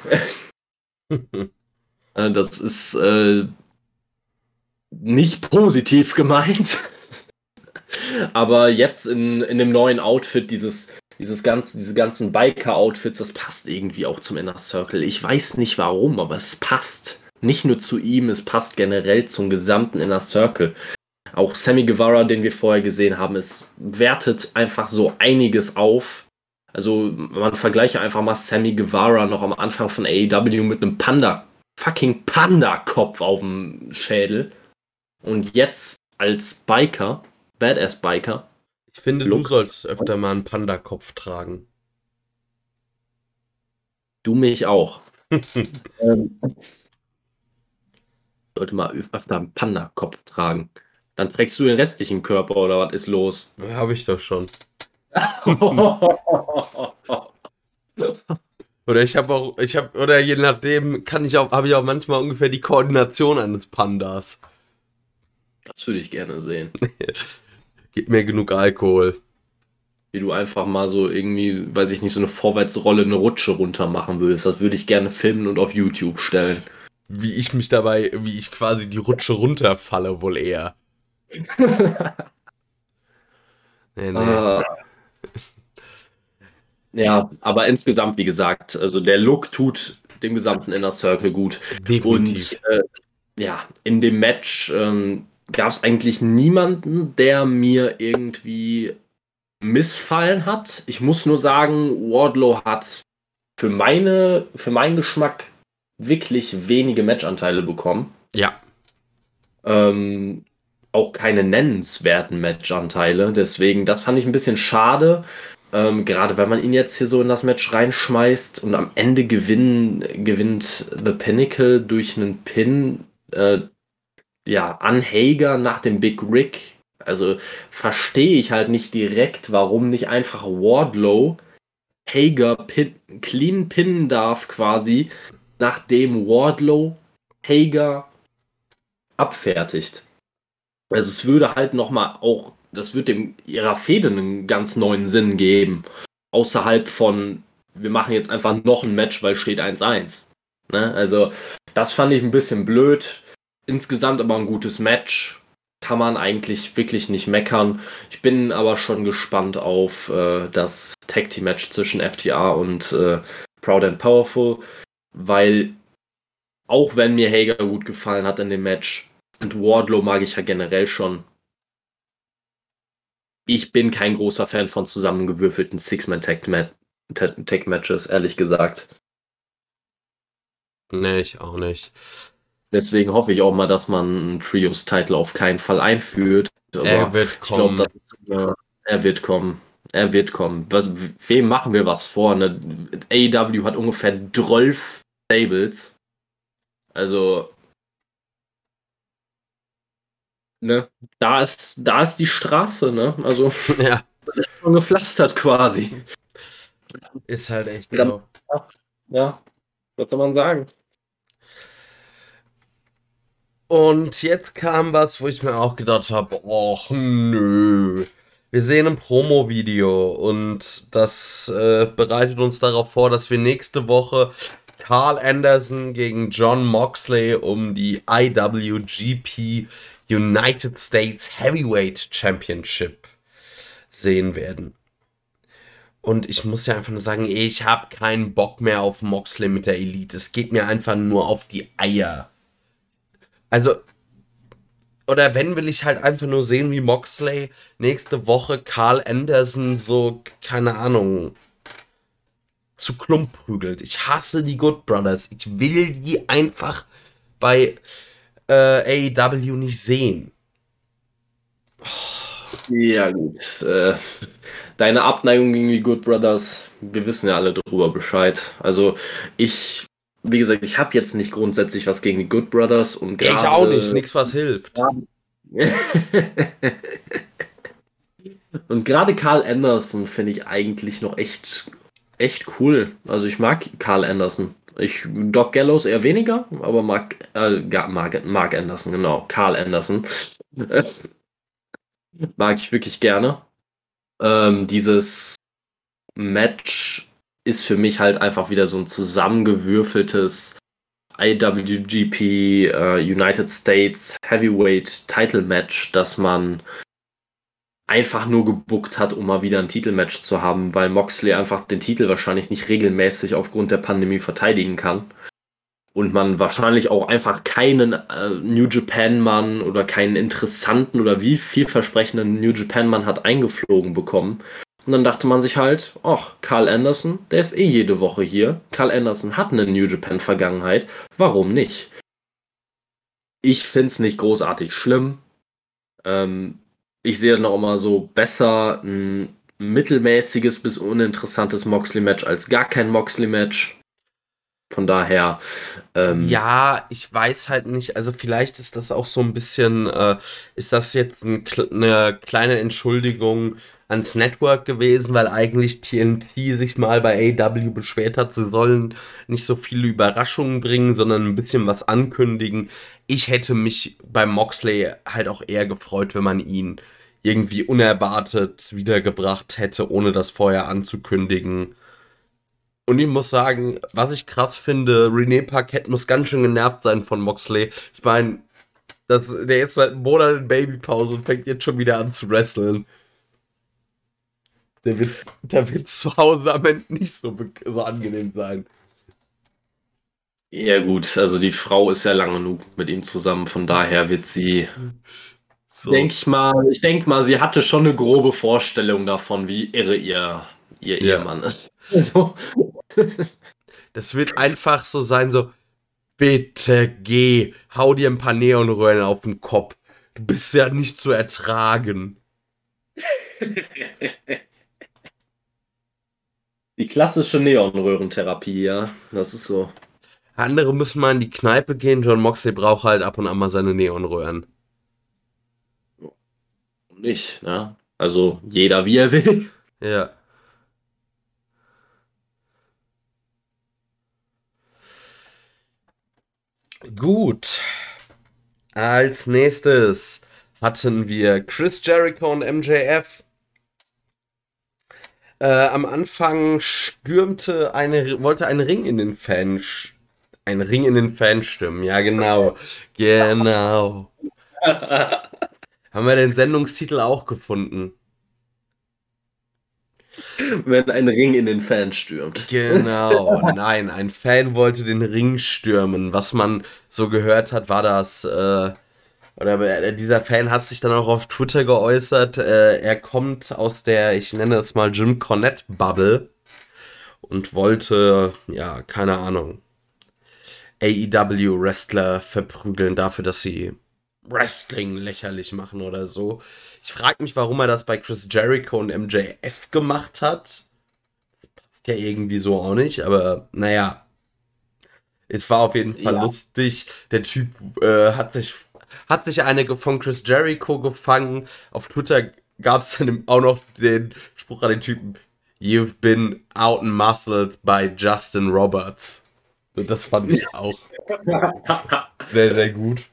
Äh, das ist äh, nicht positiv gemeint. Aber jetzt in, in dem neuen Outfit, dieses, dieses ganze, diese ganzen Biker-Outfits, das passt irgendwie auch zum Inner Circle. Ich weiß nicht warum, aber es passt. Nicht nur zu ihm, es passt generell zum gesamten Inner Circle. Auch Sammy Guevara, den wir vorher gesehen haben, es wertet einfach so einiges auf. Also man vergleiche einfach mal Sammy Guevara noch am Anfang von AEW mit einem Panda, fucking Panda-Kopf auf dem Schädel. Und jetzt als Biker, Badass-Biker. Ich finde, Look. du sollst öfter mal einen Panda-Kopf tragen. Du mich auch. ähm, sollte mal öfter einen Panda-Kopf tragen. Dann trägst du den restlichen Körper oder was ist los? Ja, Habe ich doch schon. Oder ich habe auch, ich habe, oder je nachdem kann ich auch, habe ich auch manchmal ungefähr die Koordination eines Pandas. das würde ich gerne sehen. Gib mir genug Alkohol. Wie du einfach mal so irgendwie, weiß ich nicht, so eine Vorwärtsrolle, eine Rutsche runter machen würdest. Das würde ich gerne filmen und auf YouTube stellen. Wie ich mich dabei, wie ich quasi die Rutsche runterfalle, wohl eher. Nee, nee. Ah. Ja, aber insgesamt, wie gesagt, also der Look tut dem gesamten Inner Circle gut. Definitiv. Und äh, ja, in dem Match ähm, gab es eigentlich niemanden, der mir irgendwie missfallen hat. Ich muss nur sagen, Wardlow hat für, meine, für meinen Geschmack wirklich wenige Matchanteile bekommen. ja. Ähm, auch keine nennenswerten Matchanteile. Deswegen, das fand ich ein bisschen schade. Ähm, gerade wenn man ihn jetzt hier so in das Match reinschmeißt und am Ende gewinnen, gewinnt The Pinnacle durch einen Pin äh, ja, an Hager nach dem Big Rick. Also verstehe ich halt nicht direkt, warum nicht einfach Wardlow Hager pin, clean pinnen darf quasi, nachdem Wardlow Hager abfertigt. Also es würde halt nochmal auch, das wird dem ihrer Fehde einen ganz neuen Sinn geben. Außerhalb von, wir machen jetzt einfach noch ein Match, weil steht 1-1. Ne? Also das fand ich ein bisschen blöd. Insgesamt aber ein gutes Match. Kann man eigentlich wirklich nicht meckern. Ich bin aber schon gespannt auf äh, das Tag Team Match zwischen FTA und äh, Proud and Powerful, weil auch wenn mir Hager gut gefallen hat in dem Match, und Wardlow mag ich ja generell schon. Ich bin kein großer Fan von zusammengewürfelten Six-Man-Tag-Matches, ehrlich gesagt. Nee, ich auch nicht. Deswegen hoffe ich auch mal, dass man einen Trios-Title auf keinen Fall einführt. Aber er wird ich glaube, kommen. äh, er wird kommen. Er wird kommen. Was, wem machen wir was vor? Ne? AEW hat ungefähr 12 Stables. Also, ne, da ist, da ist die Straße, ne? Also, ja, das ist schon gepflastert quasi. ist halt echt Ja. so. Ja, was soll man sagen? Und jetzt kam was, wo ich mir auch gedacht habe, och nö. Wir sehen ein Promo-Video und das äh, bereitet uns darauf vor, dass wir nächste Woche Carl Anderson gegen John Moxley um die IWGP United States Heavyweight Championship sehen werden. Und ich muss ja einfach nur sagen, ich habe keinen Bock mehr auf Moxley mit der Elite. Es geht mir einfach nur auf die Eier. Also, oder wenn, will ich halt einfach nur sehen, wie Moxley nächste Woche Carl Anderson so, keine Ahnung, zu Klump prügelt. Ich hasse die Good Brothers. Ich will die einfach bei äh, AEW nicht sehen. Ja, gut. Äh, deine Abneigung gegen die Good Brothers, wir wissen ja alle darüber Bescheid. Also, ich, wie gesagt, ich habe jetzt nicht grundsätzlich was gegen die Good Brothers und Ja, ich gerade- auch nicht, nix was hilft. und gerade Carl Anderson finde ich eigentlich noch echt, echt cool. Also ich mag Carl Anderson. Ich, Doc Gallows eher weniger, aber mag, äh, Mark, Mark Anderson, genau. Carl Anderson. mag ich wirklich gerne. Ähm, dieses Match ist für mich halt einfach wieder so ein zusammengewürfeltes IWGP äh, United States Heavyweight Title Match, das man einfach nur gebuckt hat, um mal wieder ein Titelmatch zu haben, weil Moxley einfach den Titel wahrscheinlich nicht regelmäßig aufgrund der Pandemie verteidigen kann. Und man wahrscheinlich auch einfach keinen äh, New Japan Mann oder keinen interessanten oder wie vielversprechenden New Japan Mann hat eingeflogen bekommen. Und dann dachte man sich halt, ach, Carl Anderson, der ist eh jede Woche hier. Carl Anderson hat eine New Japan Vergangenheit. Warum nicht? Ich finde es nicht großartig schlimm. Ähm, ich sehe noch immer so besser ein mittelmäßiges bis uninteressantes Moxley-Match als gar kein Moxley-Match. Von daher. Ähm, ja, ich weiß halt nicht. Also vielleicht ist das auch so ein bisschen, äh, ist das jetzt ein, eine kleine Entschuldigung ans Network gewesen, weil eigentlich TNT sich mal bei AW beschwert hat, sie sollen nicht so viele Überraschungen bringen, sondern ein bisschen was ankündigen. Ich hätte mich beim Moxley halt auch eher gefreut, wenn man ihn irgendwie unerwartet wiedergebracht hätte, ohne das vorher anzukündigen. Und ich muss sagen, was ich krass finde, René Parkett muss ganz schön genervt sein von Moxley. Ich meine, der ist seit einem Monat in Babypause und fängt jetzt schon wieder an zu wresteln. Der wird, der wird zu Hause am Ende nicht so, so angenehm sein. Ja, gut, also die Frau ist ja lang genug mit ihm zusammen, von daher wird sie. So. Denke ich mal, ich denke mal, sie hatte schon eine grobe Vorstellung davon, wie irre ihr, ihr ja. Ehemann ist. Also. Das wird einfach so sein, so, bitte geh, hau dir ein paar Neonröhren auf den Kopf. Du bist ja nicht zu ertragen. Die klassische Neonröhrentherapie, ja. Das ist so. Andere müssen mal in die Kneipe gehen. John Moxley braucht halt ab und an mal seine Neonröhren. Nicht, ne? Also jeder wie er will. Ja. Gut. Als nächstes hatten wir Chris Jericho und MJF. Äh, am Anfang stürmte eine, wollte ein Ring in den Fan, ein Ring in den Fan stimmen. Ja, genau. Genau. Haben wir den Sendungstitel auch gefunden? Wenn ein Ring in den Fan stürmt. Genau, nein, ein Fan wollte den Ring stürmen. Was man so gehört hat, war das, äh, oder dieser Fan hat sich dann auch auf Twitter geäußert, äh, er kommt aus der, ich nenne es mal Jim Cornette Bubble und wollte, ja, keine Ahnung, AEW Wrestler verprügeln dafür, dass sie Wrestling lächerlich machen oder so. Ich frage mich, warum er das bei Chris Jericho und MJF gemacht hat. Das passt ja irgendwie so auch nicht, aber naja. Es war auf jeden Fall ja. lustig. Der Typ äh, hat sich hat sich eine von Chris Jericho gefangen. Auf Twitter gab es dann auch noch den Spruch an den Typen: You've been out and muscled by Justin Roberts. Und das fand ich auch sehr, sehr gut.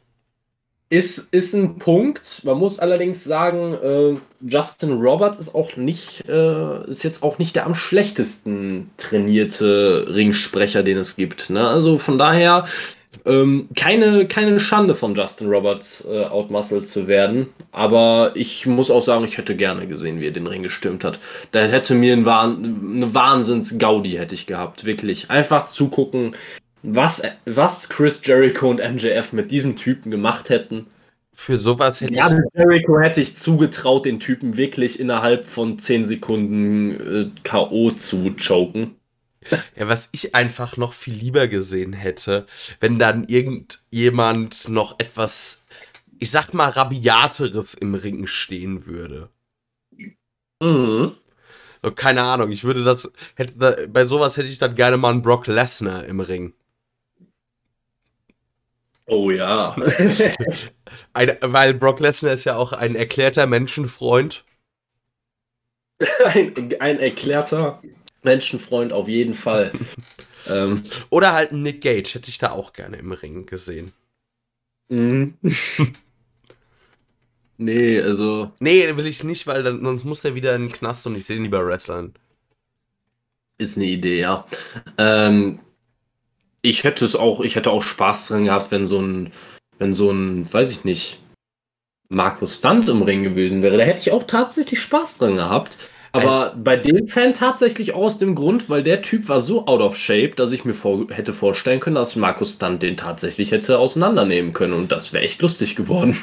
Ist, ist ein Punkt. Man muss allerdings sagen, äh, Justin Roberts ist auch nicht, äh, ist jetzt auch nicht der am schlechtesten trainierte Ringsprecher, den es gibt. Ne? Also von daher ähm, keine, keine Schande von Justin Roberts äh, outmuscled zu werden. Aber ich muss auch sagen, ich hätte gerne gesehen, wie er den Ring gestürmt hat. Da hätte mir ein Wahn, eine Wahnsinns-Gaudi hätte ich gehabt. Wirklich. Einfach zugucken, was, was Chris Jericho und MJF mit diesem Typen gemacht hätten. Für sowas hätte ja, ich. Jericho hätte ich zugetraut, den Typen wirklich innerhalb von 10 Sekunden äh, K.O. zu choken. Ja, was ich einfach noch viel lieber gesehen hätte, wenn dann irgendjemand noch etwas, ich sag mal, rabiateres im Ring stehen würde. Mhm. So, keine Ahnung, ich würde das, hätte, bei sowas hätte ich dann gerne mal einen Brock Lesnar im Ring. Oh ja. ein, weil Brock Lesnar ist ja auch ein erklärter Menschenfreund. ein, ein erklärter Menschenfreund auf jeden Fall. ähm. Oder halt Nick Gage, hätte ich da auch gerne im Ring gesehen. Mhm. nee, also. Nee, will ich nicht, weil dann, sonst muss der wieder in den Knast und ich sehe ihn lieber wrestlern. Ist eine Idee, ja. Ähm, ich hätte es auch, ich hätte auch Spaß dran gehabt, wenn so ein, wenn so ein, weiß ich nicht, Markus Stunt im Ring gewesen wäre. Da hätte ich auch tatsächlich Spaß dran gehabt. Aber also, bei dem Fan tatsächlich aus dem Grund, weil der Typ war so out of shape, dass ich mir vor, hätte vorstellen können, dass Markus dann den tatsächlich hätte auseinandernehmen können und das wäre echt lustig geworden.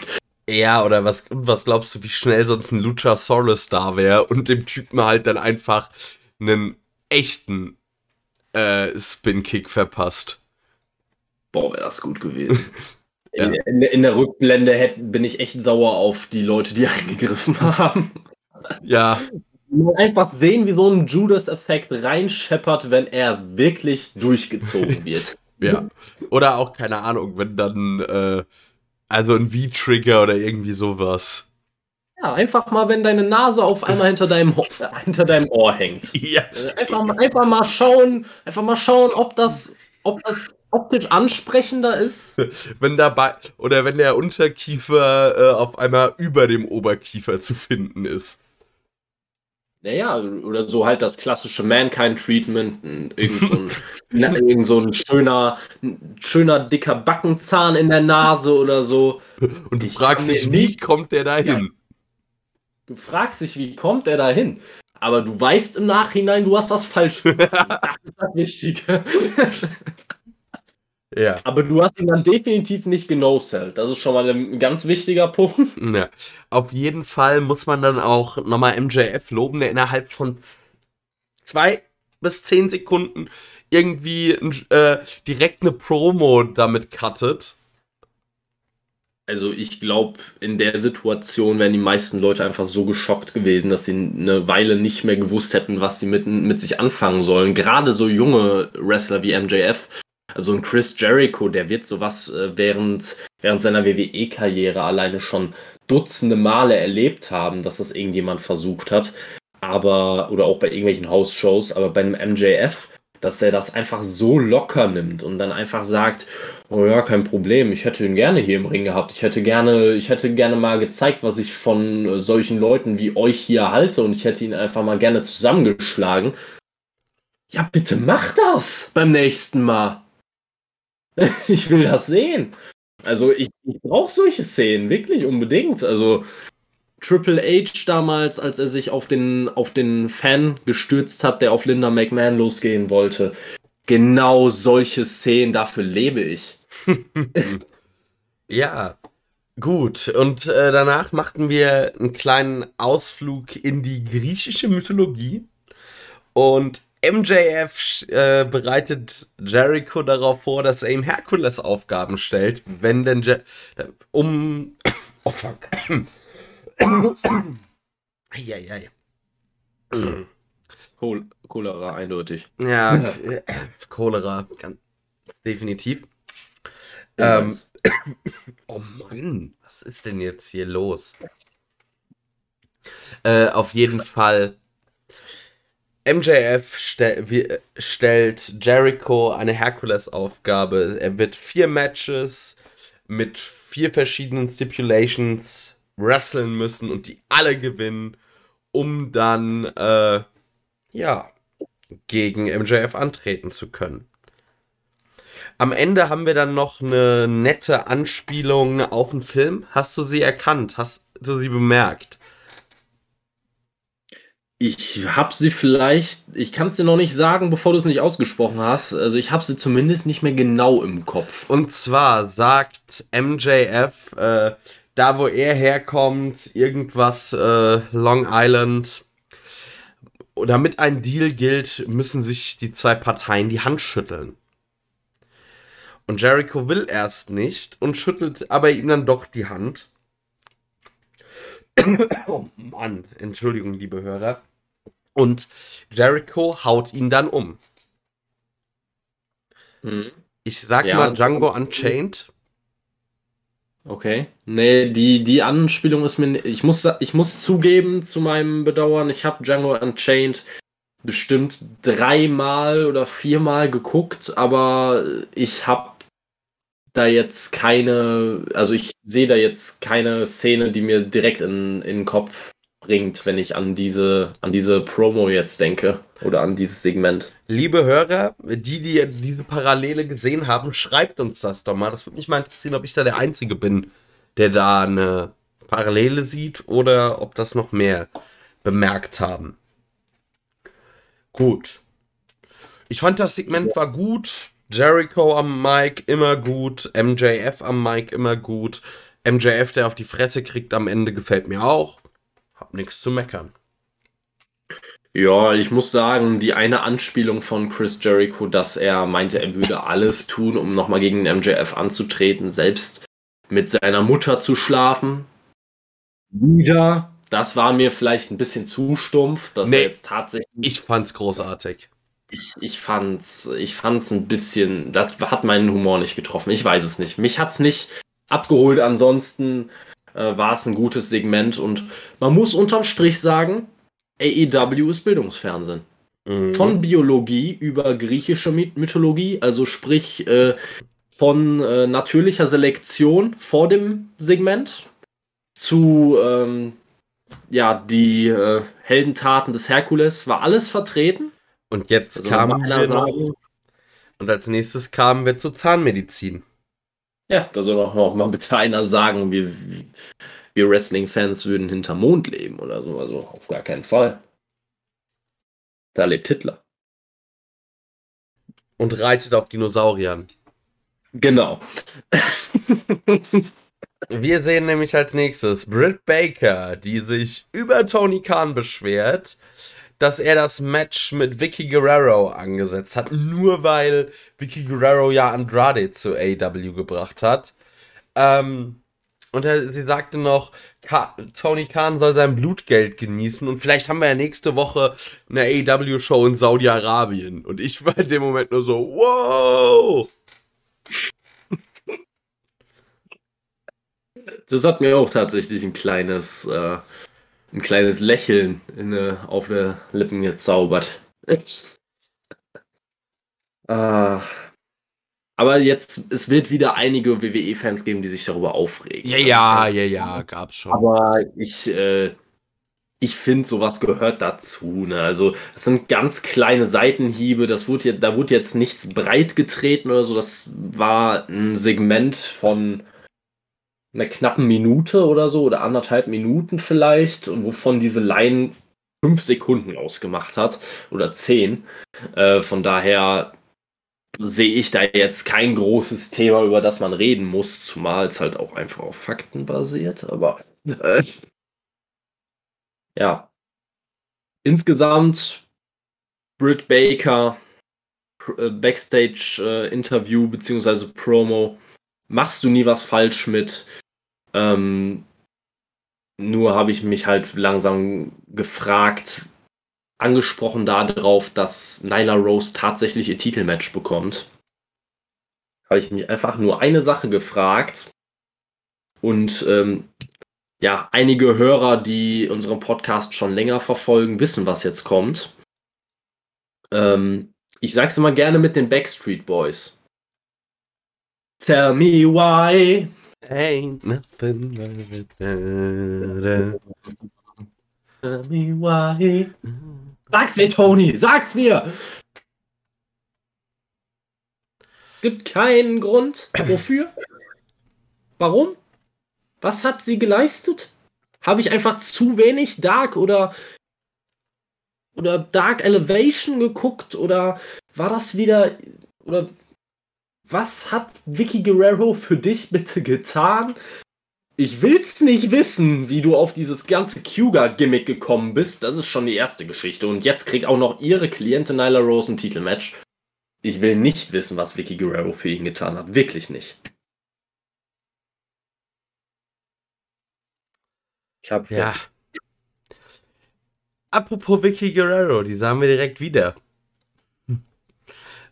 Ja, oder was, was glaubst du, wie schnell sonst ein Luchasaurus da wäre und dem Typen halt dann einfach einen echten äh, Spin-Kick verpasst? Boah, wäre das gut gewesen. ja. in, in, der Rückblende hätte, bin ich echt sauer auf die Leute, die eingegriffen haben. Ja, einfach sehen, wie so ein Judas-Effekt reinscheppert, wenn er wirklich durchgezogen wird. ja. Oder auch, keine Ahnung, wenn dann, äh, also ein V-Trigger oder irgendwie sowas. Ja, einfach mal, wenn deine Nase auf einmal hinter deinem, hinter deinem Ohr hängt. Ja. Einfach, einfach mal schauen, einfach mal schauen, ob das, ob das optisch ansprechender ist. Wenn dabei, oder wenn der Unterkiefer äh, auf einmal über dem Oberkiefer zu finden ist. Naja, oder so halt das klassische Mankind-Treatment. Irgend, so ein, na, irgend so ein schöner, schöner, dicker Backenzahn in der Nase oder so. Und du ich fragst dich, wie kommt der da hin? Ja. Du fragst dich, wie kommt der da hin? Aber du weißt im Nachhinein, du hast was falsch gemacht. das ist das Wichtige. Ja. Aber du hast ihn dann definitiv nicht genosellt. Das ist schon mal ein ganz wichtiger Punkt. Ja. Auf jeden Fall muss man dann auch nochmal MJF loben, der innerhalb von zwei bis zehn Sekunden irgendwie äh, direkt eine Promo damit cuttet. Also ich glaube, in der Situation wären die meisten Leute einfach so geschockt gewesen, dass sie eine Weile nicht mehr gewusst hätten, was sie mit, mit sich anfangen sollen. Gerade so junge Wrestler wie MJF also ein Chris Jericho, der wird sowas äh, während, während seiner WWE-Karriere alleine schon Dutzende Male erlebt haben, dass das irgendjemand versucht hat. Aber, oder auch bei irgendwelchen House-Shows, aber bei einem MJF, dass er das einfach so locker nimmt und dann einfach sagt, oh ja, kein Problem, ich hätte ihn gerne hier im Ring gehabt. Ich hätte gerne, ich hätte gerne mal gezeigt, was ich von äh, solchen Leuten wie euch hier halte und ich hätte ihn einfach mal gerne zusammengeschlagen. Ja, bitte mach das beim nächsten Mal. ich will das sehen. Also ich, ich brauche solche Szenen, wirklich unbedingt. Also Triple H damals, als er sich auf den, auf den Fan gestürzt hat, der auf Linda McMahon losgehen wollte. Genau solche Szenen, dafür lebe ich. ja, gut. Und äh, danach machten wir einen kleinen Ausflug in die griechische Mythologie. Und MJF äh, bereitet Jericho darauf vor, dass er ihm Herkules-Aufgaben stellt, wenn denn Je um. Oh fuck. Eieiei. Cholera, eindeutig. Ja, äh, Cholera, ganz definitiv. Ähm, oh Mann, was ist denn jetzt hier los? Äh, auf jeden Fall MJF stell, stellt Jericho eine Herkules-Aufgabe. Er wird vier Matches mit vier verschiedenen Stipulations wresteln müssen und die alle gewinnen, um dann, äh, ja, gegen MJF antreten zu können. Am Ende haben wir dann noch eine nette Anspielung auf den Film. Hast du sie erkannt? Hast du sie bemerkt? Ich habe sie vielleicht, ich kann es dir noch nicht sagen, bevor du es nicht ausgesprochen hast. Also ich habe sie zumindest nicht mehr genau im Kopf. Und zwar sagt MJF, äh, da wo er herkommt, irgendwas äh, Long Island. Damit ein Deal gilt, müssen sich die zwei Parteien die Hand schütteln. Und Jericho will erst nicht und schüttelt aber ihm dann doch die Hand. oh Mann, Entschuldigung, liebe Hörer. Und Jericho haut ihn dann um. Mhm. Ich sag ja, mal Django Unchained. Okay. Nee, die, die Anspielung ist mir. Ich muss, ich muss zugeben, zu meinem Bedauern, ich habe Django Unchained bestimmt dreimal oder viermal geguckt, aber ich habe da jetzt keine. Also ich sehe da jetzt keine Szene, die mir direkt in, in den Kopf bringt, wenn ich an diese, an diese Promo jetzt denke oder an dieses Segment. Liebe Hörer, die, die diese Parallele gesehen haben, schreibt uns das doch mal. Das würde mich mal interessieren, ob ich da der Einzige bin, der da eine Parallele sieht oder ob das noch mehr bemerkt haben. Gut. Ich fand das Segment war gut. Jericho am Mic immer gut. MJF am Mic immer gut. MJF, der auf die Fresse kriegt am Ende, gefällt mir auch. Hab nichts zu meckern. Ja, ich muss sagen, die eine Anspielung von Chris Jericho, dass er meinte, er würde alles tun, um nochmal gegen den MJF anzutreten, selbst mit seiner Mutter zu schlafen. Wieder. das war mir vielleicht ein bisschen zu stumpf. Das Nee. jetzt tatsächlich. Ich fand's großartig. Ich, ich fand's, ich fand's ein bisschen, das hat meinen Humor nicht getroffen. Ich weiß es nicht. Mich hat's nicht abgeholt. Ansonsten äh, war es ein gutes Segment und man muss unterm Strich sagen, AEW ist Bildungsfernsehen. Mhm. Von Biologie über griechische My- Mythologie, also sprich äh, von äh, natürlicher Selektion vor dem Segment zu ähm, ja, die äh, Heldentaten des Herkules war alles vertreten. Und jetzt Also kamen wir noch. Und als nächstes kamen wir zur Zahnmedizin. Ja, da soll auch noch mal bitte einer sagen, wir, wir Wrestling-Fans würden hinterm Mond leben oder so. Also auf gar keinen Fall. Da lebt Hitler. Und reitet auf Dinosauriern. Genau. Wir sehen nämlich als nächstes Britt Baker, die sich über Tony Khan beschwert, dass er das Match mit Vicky Guerrero angesetzt hat, nur weil Vicky Guerrero ja Andrade zu AW gebracht hat. Ähm, und er, sie sagte noch, Ka Tony Khan soll sein Blutgeld genießen und vielleicht haben wir ja nächste Woche eine AW-Show in Saudi-Arabien. Und ich war in dem Moment nur so, wow! Das hat mir auch tatsächlich ein kleines, äh, ein kleines Lächeln in, äh, auf die Lippen gezaubert. Ah. Aber jetzt, es wird wieder einige WWE-Fans geben, die sich darüber aufregen. Ja, ja, ja, ja, gab's schon. Aber ich, äh, ich finde, sowas gehört dazu. Ne? Also, das sind ganz kleine Seitenhiebe. Das wurde da wurde jetzt nichts breit getreten oder so. Das war ein Segment von einer knappen Minute oder so oder anderthalb Minuten vielleicht und wovon diese Line fünf Sekunden ausgemacht hat oder zehn. Äh, von daher sehe ich da jetzt kein großes Thema, über das man reden muss, zumal es halt auch einfach auf Fakten basiert. Aber äh, ja. Insgesamt Britt Baker Pr- äh, Backstage-Interview beziehungsweise Promo machst du nie was falsch mit. Ähm, nur habe ich mich halt langsam gefragt, angesprochen darauf, dass Nyla Rose tatsächlich ihr Titelmatch bekommt. Habe ich mich einfach nur eine Sache gefragt. Und ähm, ja, einige Hörer, die unseren Podcast schon länger verfolgen, wissen, was jetzt kommt. Ähm, ich sag's immer gerne mit den Backstreet Boys. Tell me why. Ain't nothing better. Tell me why. Sag's mir, Tony, sag's mir! Es gibt keinen Grund. Wofür? Warum? Was hat sie geleistet? Habe ich einfach zu wenig Dark oder oder Dark Elevation geguckt oder war das wieder oder was hat Vicky Guerrero für dich bitte getan? Ich will's nicht wissen, wie du auf dieses ganze Cougar-Gimmick gekommen bist. Das ist schon die erste Geschichte. Und jetzt kriegt auch noch ihre Klientin Nyla Rose ein Titelmatch. Ich will nicht wissen, was Vicky Guerrero für ihn getan hat. Wirklich nicht. Ich hab Ja. Apropos Vicky Guerrero, die sahen wir direkt wieder.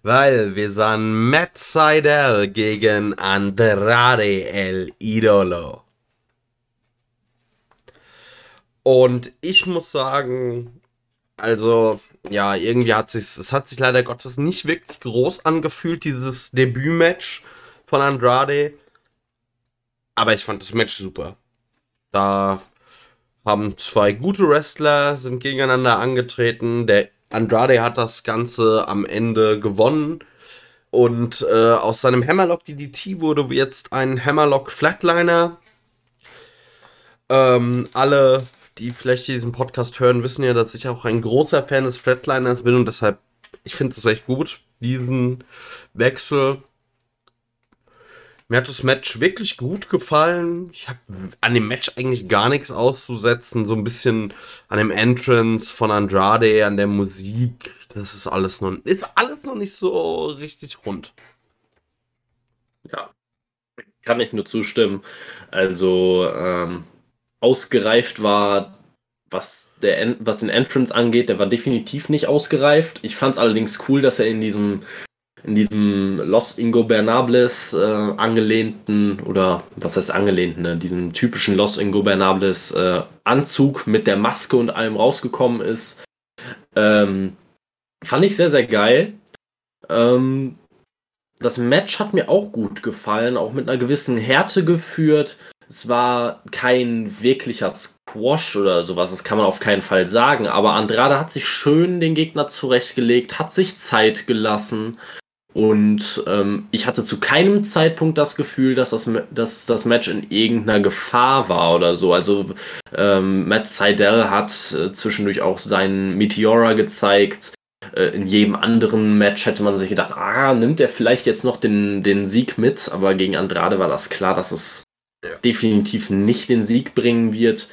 Weil wir sahen Matt Seidel gegen Andrade El Idolo. Und ich muss sagen, also, ja, irgendwie hat sich, es hat sich leider Gottes nicht wirklich groß angefühlt, dieses Debütmatch von Andrade. Aber ich fand das Match super. Da haben zwei gute Wrestler, sind gegeneinander angetreten. Der Andrade hat das Ganze am Ende gewonnen. Und äh, aus seinem Hammerlock DDT wurde jetzt ein Hammerlock Flatliner. Ähm, alle, die vielleicht diesen Podcast hören, wissen ja, dass ich auch ein großer Fan des Flatliners bin und deshalb, ich finde es echt gut, diesen Wechsel. Mir hat das Match wirklich gut gefallen. Ich habe an dem Match eigentlich gar nichts auszusetzen. So ein bisschen an dem Entrance von Andrade, an der Musik. Das ist alles noch, ist alles noch nicht so richtig rund. Ja, kann ich nur zustimmen. Also ähm, ausgereift war was, der, was den Entrance angeht, der war definitiv nicht ausgereift. Ich fand es allerdings cool, dass er in diesem, in diesem Los Ingobernables äh, angelehnten, oder was heißt angelehnten, ne? diesen typischen Los Ingobernables äh, Anzug mit der Maske und allem rausgekommen ist. Ähm, fand ich sehr, sehr geil. Ähm, das Match hat mir auch gut gefallen, auch mit einer gewissen Härte geführt. Es war kein wirklicher Squash oder sowas, das kann man auf keinen Fall sagen. Aber Andrade hat sich schön den Gegner zurechtgelegt, hat sich Zeit gelassen. Und ähm, ich hatte zu keinem Zeitpunkt das Gefühl, dass das, dass das Match in irgendeiner Gefahr war oder so. Also ähm, Matt Seidel hat äh, zwischendurch auch seinen Meteora gezeigt. Äh, in jedem anderen Match hätte man sich gedacht, ah, nimmt er vielleicht jetzt noch den, den Sieg mit. Aber gegen Andrade war das klar, dass es ja. definitiv nicht den Sieg bringen wird.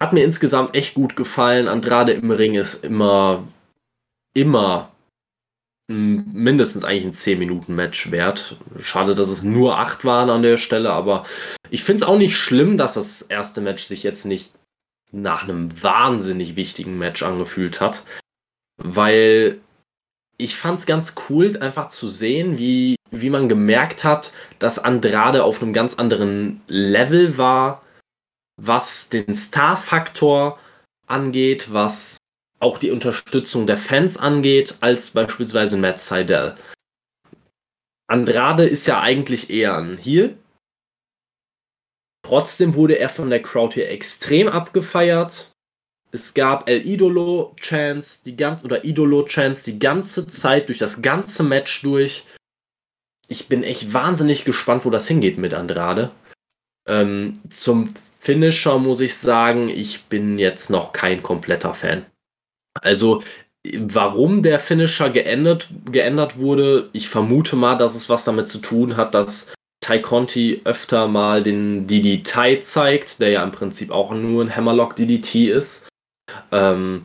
Hat mir insgesamt echt gut gefallen. Andrade im Ring ist immer, immer mindestens eigentlich ein 10-Minuten-Match wert. Schade, dass es nur 8 waren an der Stelle, aber ich finde es auch nicht schlimm, dass das erste Match sich jetzt nicht nach einem wahnsinnig wichtigen Match angefühlt hat, weil ich fand es ganz cool, einfach zu sehen, wie, wie man gemerkt hat, dass Andrade auf einem ganz anderen Level war, was den Star-Faktor angeht, was auch die Unterstützung der Fans angeht, als beispielsweise Matt Seidel. Andrade ist ja eigentlich eher ein Heel. Trotzdem wurde er von der Crowd hier extrem abgefeiert. Es gab El Idolo Chance, die ganz oder Idolo Chance die ganze Zeit durch das ganze Match durch. Ich bin echt wahnsinnig gespannt, wo das hingeht mit Andrade. Ähm, zum Finisher muss ich sagen, ich bin jetzt noch kein kompletter Fan. Also, warum der Finisher geändert, geändert wurde, ich vermute mal, dass es was damit zu tun hat, dass Ty Conti öfter mal den DDT zeigt, der ja im Prinzip auch nur ein Hammerlock DDT ist ähm,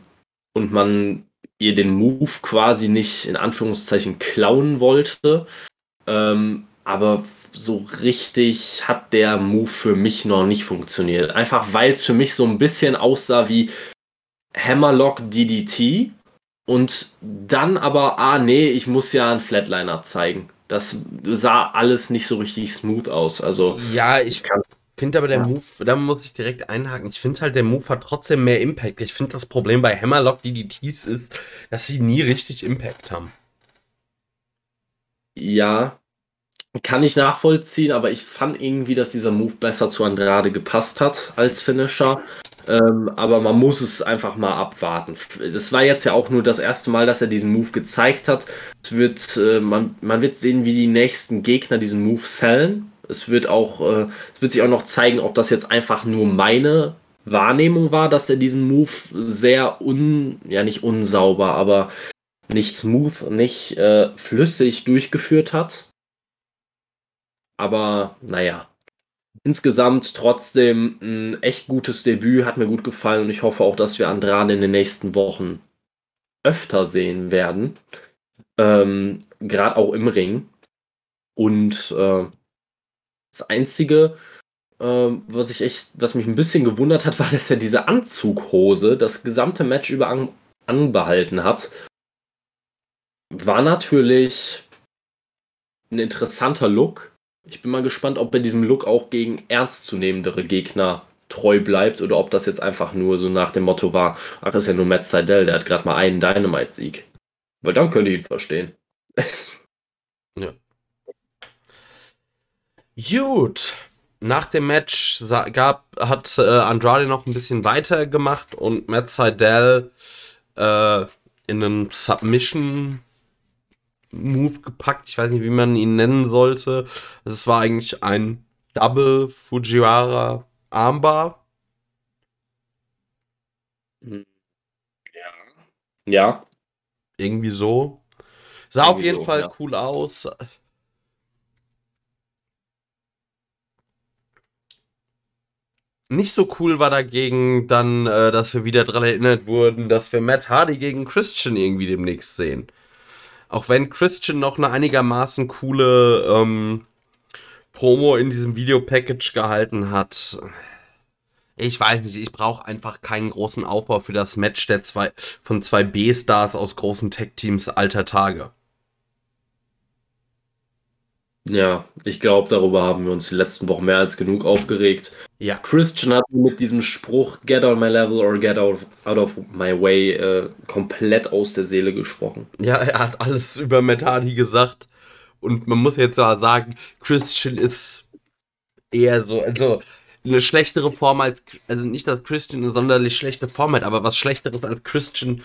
und man ihr den Move quasi nicht in Anführungszeichen klauen wollte. Ähm, aber so richtig hat der Move für mich noch nicht funktioniert. Einfach weil es für mich so ein bisschen aussah wie Hammerlock DDT und dann aber, ah nee, ich muss ja einen Flatliner zeigen. Das sah alles nicht so richtig smooth aus. Also ja, ich kann finde aber der ja. Move, da muss ich direkt einhaken. Ich finde halt, der Move hat trotzdem mehr Impact. Ich finde das Problem bei Hammerlock DDTs ist, dass sie nie richtig Impact haben. Ja, kann ich nachvollziehen, aber ich fand irgendwie, dass dieser Move besser zu Andrade gepasst hat als Finisher. Ähm, aber man muss es einfach mal abwarten. Das war jetzt ja auch nur das erste Mal, dass er diesen Move gezeigt hat. Es wird, äh, man, man wird sehen, wie die nächsten Gegner diesen Move sellen. Es wird auch, äh, es wird sich auch noch zeigen, ob das jetzt einfach nur meine Wahrnehmung war, dass er diesen Move sehr un, ja nicht unsauber, aber nicht smooth, nicht äh, flüssig durchgeführt hat. Aber naja, insgesamt trotzdem ein echt gutes Debüt, hat mir gut gefallen und ich hoffe auch, dass wir Andrade in den nächsten Wochen öfter sehen werden. Ähm, Gerade auch im Ring. Und äh, das Einzige, ähm, was ich echt, was mich ein bisschen gewundert hat, war, dass er diese Anzughose das gesamte Match über an, anbehalten hat. War natürlich ein interessanter Look. Ich bin mal gespannt, ob er diesem Look auch gegen ernstzunehmendere Gegner treu bleibt oder ob das jetzt einfach nur so nach dem Motto war, ach, ist ja nur Matt Seidel, der hat gerade mal einen Dynamite-Sieg. Weil dann könnte ich ihn verstehen. ja. Gut. Nach dem Match gab, hat äh, Andrade noch ein bisschen weiter gemacht und Matt Seidel äh, in einen Submission Move gepackt. Ich weiß nicht, wie man ihn nennen sollte. Also es war eigentlich ein Double Fujiwara Armbar. Ja. Ja. Irgendwie so. Sah Irgendwie auf jeden so, Fall ja. cool aus. Nicht so cool war dagegen dann, äh, dass wir wieder daran erinnert wurden, dass wir Matt Hardy gegen Christian irgendwie demnächst sehen. Auch wenn Christian noch eine einigermaßen coole ähm, Promo in diesem Videopackage gehalten hat. Ich weiß nicht, ich brauche einfach keinen großen Aufbau für das Match der zwei, von zwei B-Stars aus großen Tech-Teams alter Tage. Ja, ich glaube, darüber haben wir uns die letzten Wochen mehr als genug aufgeregt. Ja. Christian hat mit diesem Spruch Get on my level or get out of, out of my way äh, komplett aus der Seele gesprochen. Ja, er hat alles über Matt Hardy gesagt. Und man muss jetzt ja sagen, Christian ist eher so, also eine schlechtere Form als, also nicht, dass Christian eine sonderlich schlechte Form hat, aber was schlechteres als Christian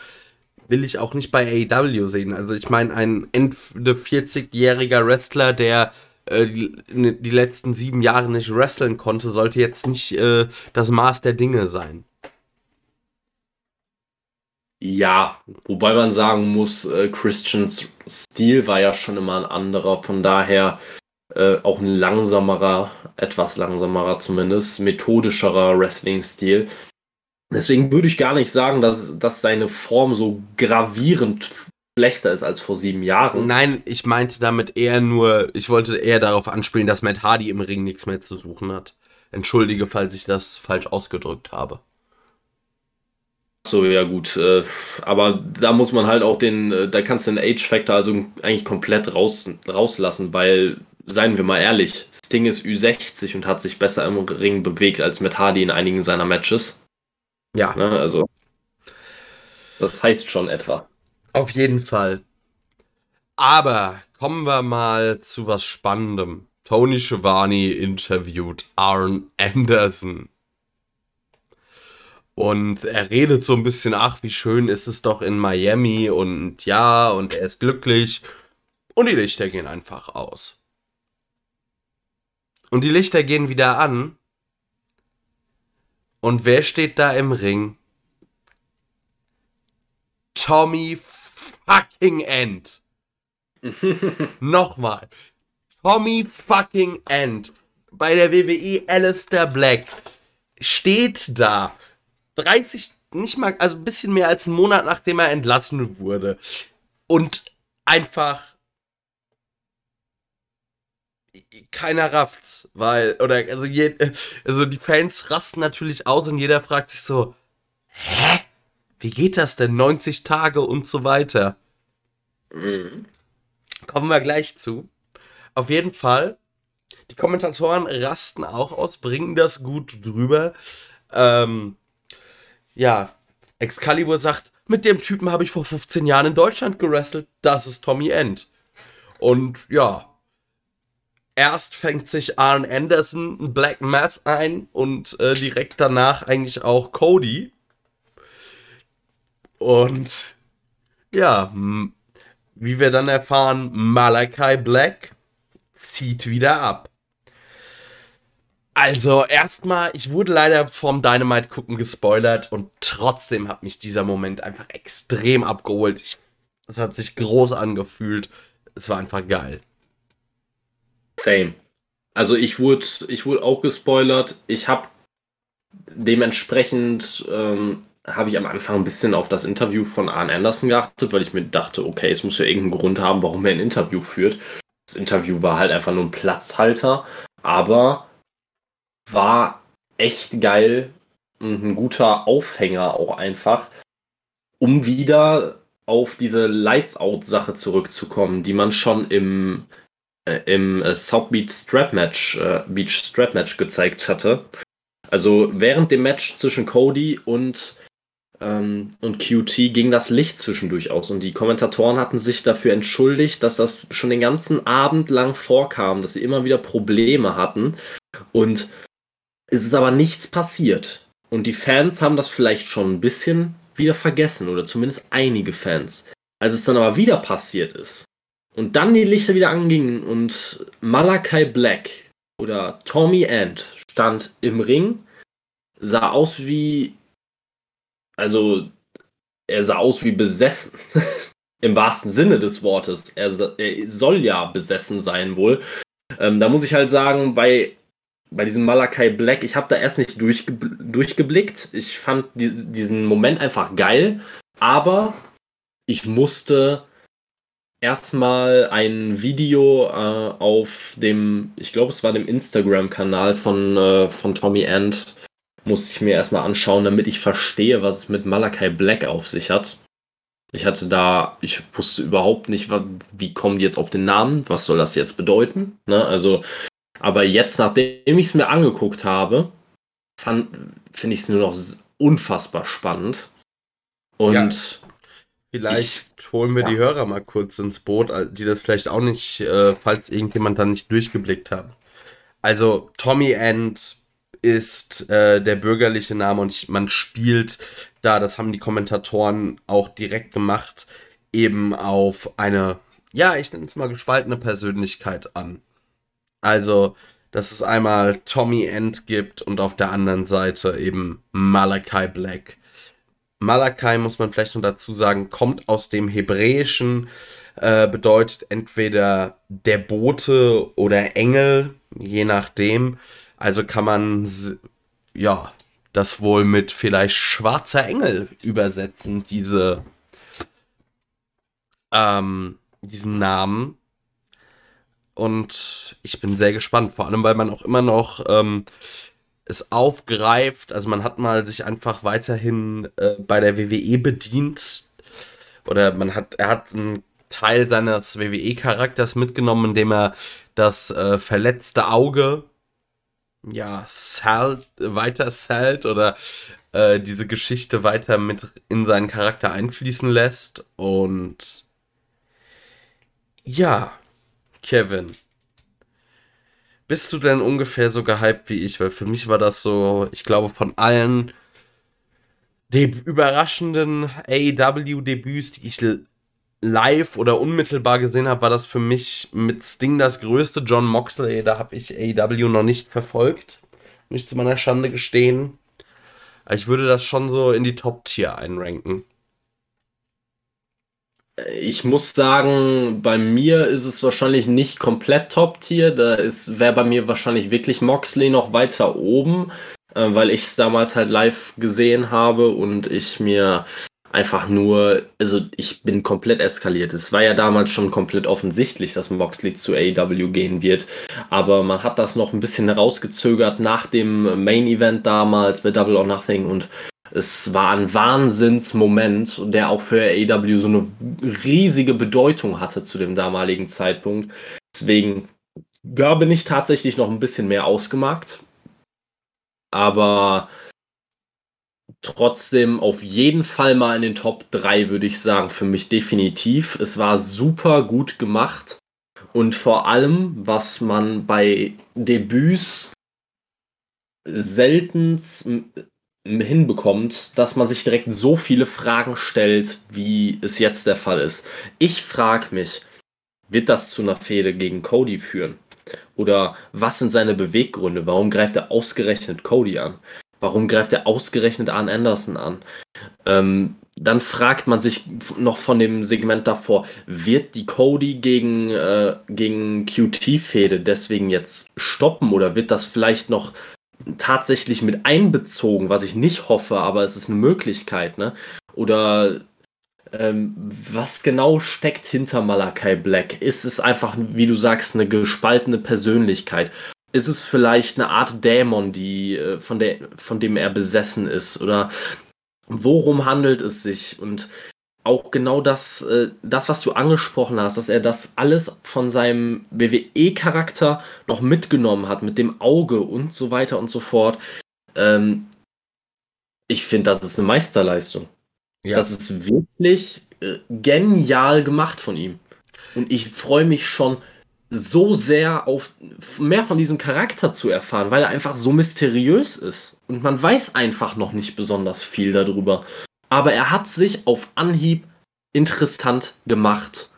will ich auch nicht bei AEW sehen. Also ich meine, ein Ende 40-jähriger Wrestler, der äh, die, die, letzten sieben Jahre nicht wresteln konnte, sollte jetzt nicht äh, das Maß der Dinge sein. Ja, wobei man sagen muss, äh, Christians Stil war ja schon immer ein anderer, von daher äh, auch ein langsamerer, etwas langsamerer zumindest, methodischerer Wrestling-Stil. Deswegen würde ich gar nicht sagen, dass, dass seine Form so gravierend schlechter ist als vor sieben Jahren. Nein, ich meinte damit eher nur, ich wollte eher darauf anspielen, dass Matt Hardy im Ring nichts mehr zu suchen hat. Entschuldige, falls ich das falsch ausgedrückt habe. So, ja gut. Äh, aber da muss man halt auch den, äh, da kannst du den Age-Factor also eigentlich komplett raus, rauslassen, weil, seien wir mal ehrlich, Sting ist Ü60 und hat sich besser im Ring bewegt als mit Hardy in einigen seiner Matches. Ja. Ne, also, das heißt schon etwa. Auf jeden Fall. Aber kommen wir mal zu was Spannendem. Tony Schiavone interviewt Arn Anderson. Und er redet so ein bisschen, ach, wie schön ist es doch in Miami und ja, und er ist glücklich. Und die Lichter gehen einfach aus. Und die Lichter gehen wieder an. Und wer steht da im Ring? Tommy fucking End. Nochmal. Tommy fucking End. Bei der WWE Alistair Black steht da 30, nicht mal, also ein bisschen mehr als einen Monat nachdem er entlassen wurde. Und einfach keiner rafft's, weil, oder, also, je, also die Fans rasten natürlich aus und jeder fragt sich so, hä? Wie geht das denn? 90 Tage und so weiter. Mhm. Kommen wir gleich zu. Auf jeden Fall, die Kommentatoren rasten auch aus, bringen das gut drüber. Ähm, ja, Excalibur sagt, mit dem Typen habe ich vor 15 Jahren in Deutschland gerestelt. Das ist Tommy End. Und ja, erst fängt sich Arn Anderson Black Mass ein und äh, direkt danach eigentlich auch Cody. Und ja, wie wir dann erfahren, Malachi Black zieht wieder ab. Also, erstmal, ich wurde leider vom Dynamite gucken gespoilert und trotzdem hat mich dieser Moment einfach extrem abgeholt. Es hat sich groß angefühlt. Es war einfach geil. Same. Also ich wurde, ich wurde auch gespoilert. Ich habe dementsprechend ähm, habe ich am Anfang ein bisschen auf das Interview von Arne Anderson geachtet, weil ich mir dachte, okay, es muss ja irgendeinen Grund haben, warum er ein Interview führt. Das Interview war halt einfach nur ein Platzhalter, aber war echt geil und ein guter Aufhänger auch einfach, um wieder auf diese Lights Out Sache zurückzukommen, die man schon im im äh, South Beach Strap Match, äh, Beach Strap Match gezeigt hatte. Also während dem Match zwischen Cody und, ähm, und QT ging das Licht zwischendurch aus und die Kommentatoren hatten sich dafür entschuldigt, dass das schon den ganzen Abend lang vorkam, dass sie immer wieder Probleme hatten und es ist aber nichts passiert. Und die Fans haben das vielleicht schon ein bisschen wieder vergessen oder zumindest einige Fans. Als es dann aber wieder passiert ist, und dann die Lichter wieder angingen und Malachi Black oder Tommy Ant stand im Ring, sah aus wie. Also, er sah aus wie besessen. Im wahrsten Sinne des Wortes. Er, er soll ja besessen sein, wohl. Ähm, da muss ich halt sagen, bei, bei diesem Malachi Black, ich habe da erst nicht durchge durchgeblickt. Ich fand die, diesen Moment einfach geil, aber ich musste erstmal ein Video äh, auf dem, ich glaube, es war dem Instagram-Kanal von, äh, von Tommy Ant, muss ich mir erstmal anschauen, damit ich verstehe, was es mit Malakai Black auf sich hat. Ich hatte da, ich wusste überhaupt nicht, wie kommen die jetzt auf den Namen, was soll das jetzt bedeuten. Ne? Also, aber jetzt, nachdem ich es mir angeguckt habe, finde ich es nur noch unfassbar spannend. Und ja, vielleicht ich, holen wir ja. die Hörer mal kurz ins Boot, die das vielleicht auch nicht, äh, falls irgendjemand da nicht durchgeblickt hat. Also Tommy End ist äh, der bürgerliche Name und ich, man spielt da, das haben die Kommentatoren auch direkt gemacht, eben auf eine, ja, ich nenne es mal gespaltene Persönlichkeit an. Also, dass es einmal Tommy End gibt und auf der anderen Seite eben Malachi Black. Malachi, muss man vielleicht noch dazu sagen, kommt aus dem Hebräischen, äh, bedeutet entweder der Bote oder Engel, je nachdem. Also kann man ja das wohl mit vielleicht schwarzer Engel übersetzen, diese ähm, diesen Namen. Und ich bin sehr gespannt, vor allem weil man auch immer noch ähm, es aufgreift. Also man hat mal sich einfach weiterhin äh, bei der WWE bedient. Oder man hat, er hat einen Teil seines WWE-Charakters mitgenommen, indem er das äh, verletzte Auge ja, Salt, weiter Salt oder äh, diese Geschichte weiter mit in seinen Charakter einfließen lässt. Und ja, Kevin, bist du denn ungefähr so gehypt wie ich? Weil für mich war das so, ich glaube, von allen überraschenden AEW-Debüts, die ich live oder unmittelbar gesehen habe, war das für mich mit Sting das größte. John Moxley, da habe ich AEW noch nicht verfolgt. Nicht zu meiner Schande gestehen. Ich würde das schon so in die Top-Tier einranken. Ich muss sagen, bei mir ist es wahrscheinlich nicht komplett Top-Tier. Da wäre bei mir wahrscheinlich wirklich Moxley noch weiter oben, äh, weil ich es damals halt live gesehen habe und ich mir einfach nur, also ich bin komplett eskaliert. Es war ja damals schon komplett offensichtlich, dass Moxley zu AEW gehen wird, aber man hat das noch ein bisschen herausgezögert nach dem Main Event damals bei Double or Nothing und es war ein Wahnsinnsmoment, der auch für AEW so eine riesige Bedeutung hatte zu dem damaligen Zeitpunkt. Deswegen, da bin ich tatsächlich noch ein bisschen mehr ausgemacht. Aber trotzdem auf jeden Fall mal in den Top 3, würde ich sagen, für mich definitiv. Es war super gut gemacht und vor allem, was man bei Debüts selten hinbekommt, dass man sich direkt so viele Fragen stellt, wie es jetzt der Fall ist. Ich frage mich, wird das zu einer Fehde gegen Cody führen? Oder was sind seine Beweggründe? Warum greift er ausgerechnet Cody an? Warum greift er ausgerechnet Arn Anderson an? Ähm, dann fragt man sich noch von dem Segment davor, wird die Cody gegen, äh, gegen QT-Fehde deswegen jetzt stoppen oder wird das vielleicht noch tatsächlich mit einbezogen, was ich nicht hoffe, aber es ist eine Möglichkeit, ne? Oder ähm, was genau steckt hinter Malakai Black? Ist es einfach, wie du sagst, eine gespaltene Persönlichkeit? ist es vielleicht eine Art Dämon, die, äh, von, der, von dem er besessen ist? Oder worum handelt es sich? Und auch genau das, äh, das, was du angesprochen hast, dass er das alles von seinem WWE-Charakter noch mitgenommen hat, mit dem Auge und so weiter und so fort. Ähm, ich finde, das ist eine Meisterleistung. Ja. Das ist wirklich äh, genial gemacht von ihm. Und ich freue mich schon so sehr auf mehr von diesem Charakter zu erfahren, weil er einfach so mysteriös ist. Und man weiß einfach noch nicht besonders viel darüber. Aber er hat sich auf Anhieb interessant gemacht.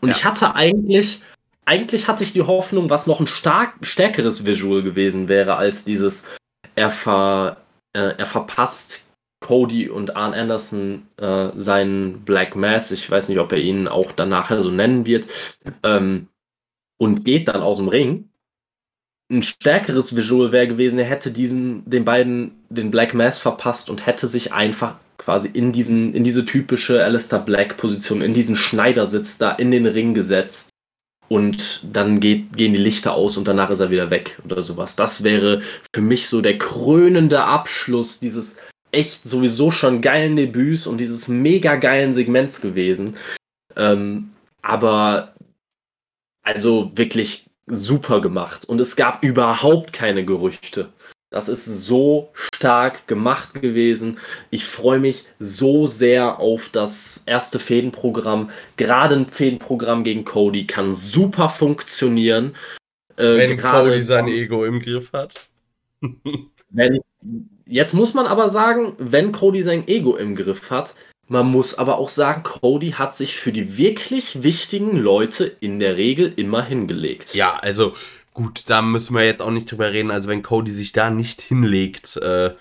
Und ja. ich hatte eigentlich, eigentlich hatte ich die Hoffnung, was noch ein stark, stärkeres Visual gewesen wäre, als dieses, er, ver, äh, er verpasst Cody und Arn Anderson äh, seinen Black Mass. Ich weiß nicht, ob er ihn auch danach so nennen wird. Ähm, und geht dann aus dem Ring. Ein stärkeres Visual wäre gewesen, er hätte diesen, den beiden den Black Mass verpasst und hätte sich einfach quasi in diesen, in diese typische Alistair Black Position, in diesen Schneidersitz da in den Ring gesetzt und dann geht, gehen die Lichter aus und danach ist er wieder weg oder sowas. Das wäre für mich so der krönende Abschluss dieses echt sowieso schon geilen Debüts und dieses mega geilen Segments gewesen. Ähm, aber also wirklich super gemacht und es gab überhaupt keine Gerüchte. Das ist so stark gemacht gewesen. Ich freue mich so sehr auf das erste Fädenprogramm. Gerade ein Fädenprogramm gegen Cody kann super funktionieren. Äh, wenn Cody sein Ego im Griff hat. wenn, jetzt muss man aber sagen, wenn Cody sein Ego im Griff hat, man muss aber auch sagen, Cody hat sich für die wirklich wichtigen Leute in der Regel immer hingelegt. Ja, also Gut, da müssen wir jetzt auch nicht drüber reden. Also wenn Cody sich da nicht hinlegt, äh,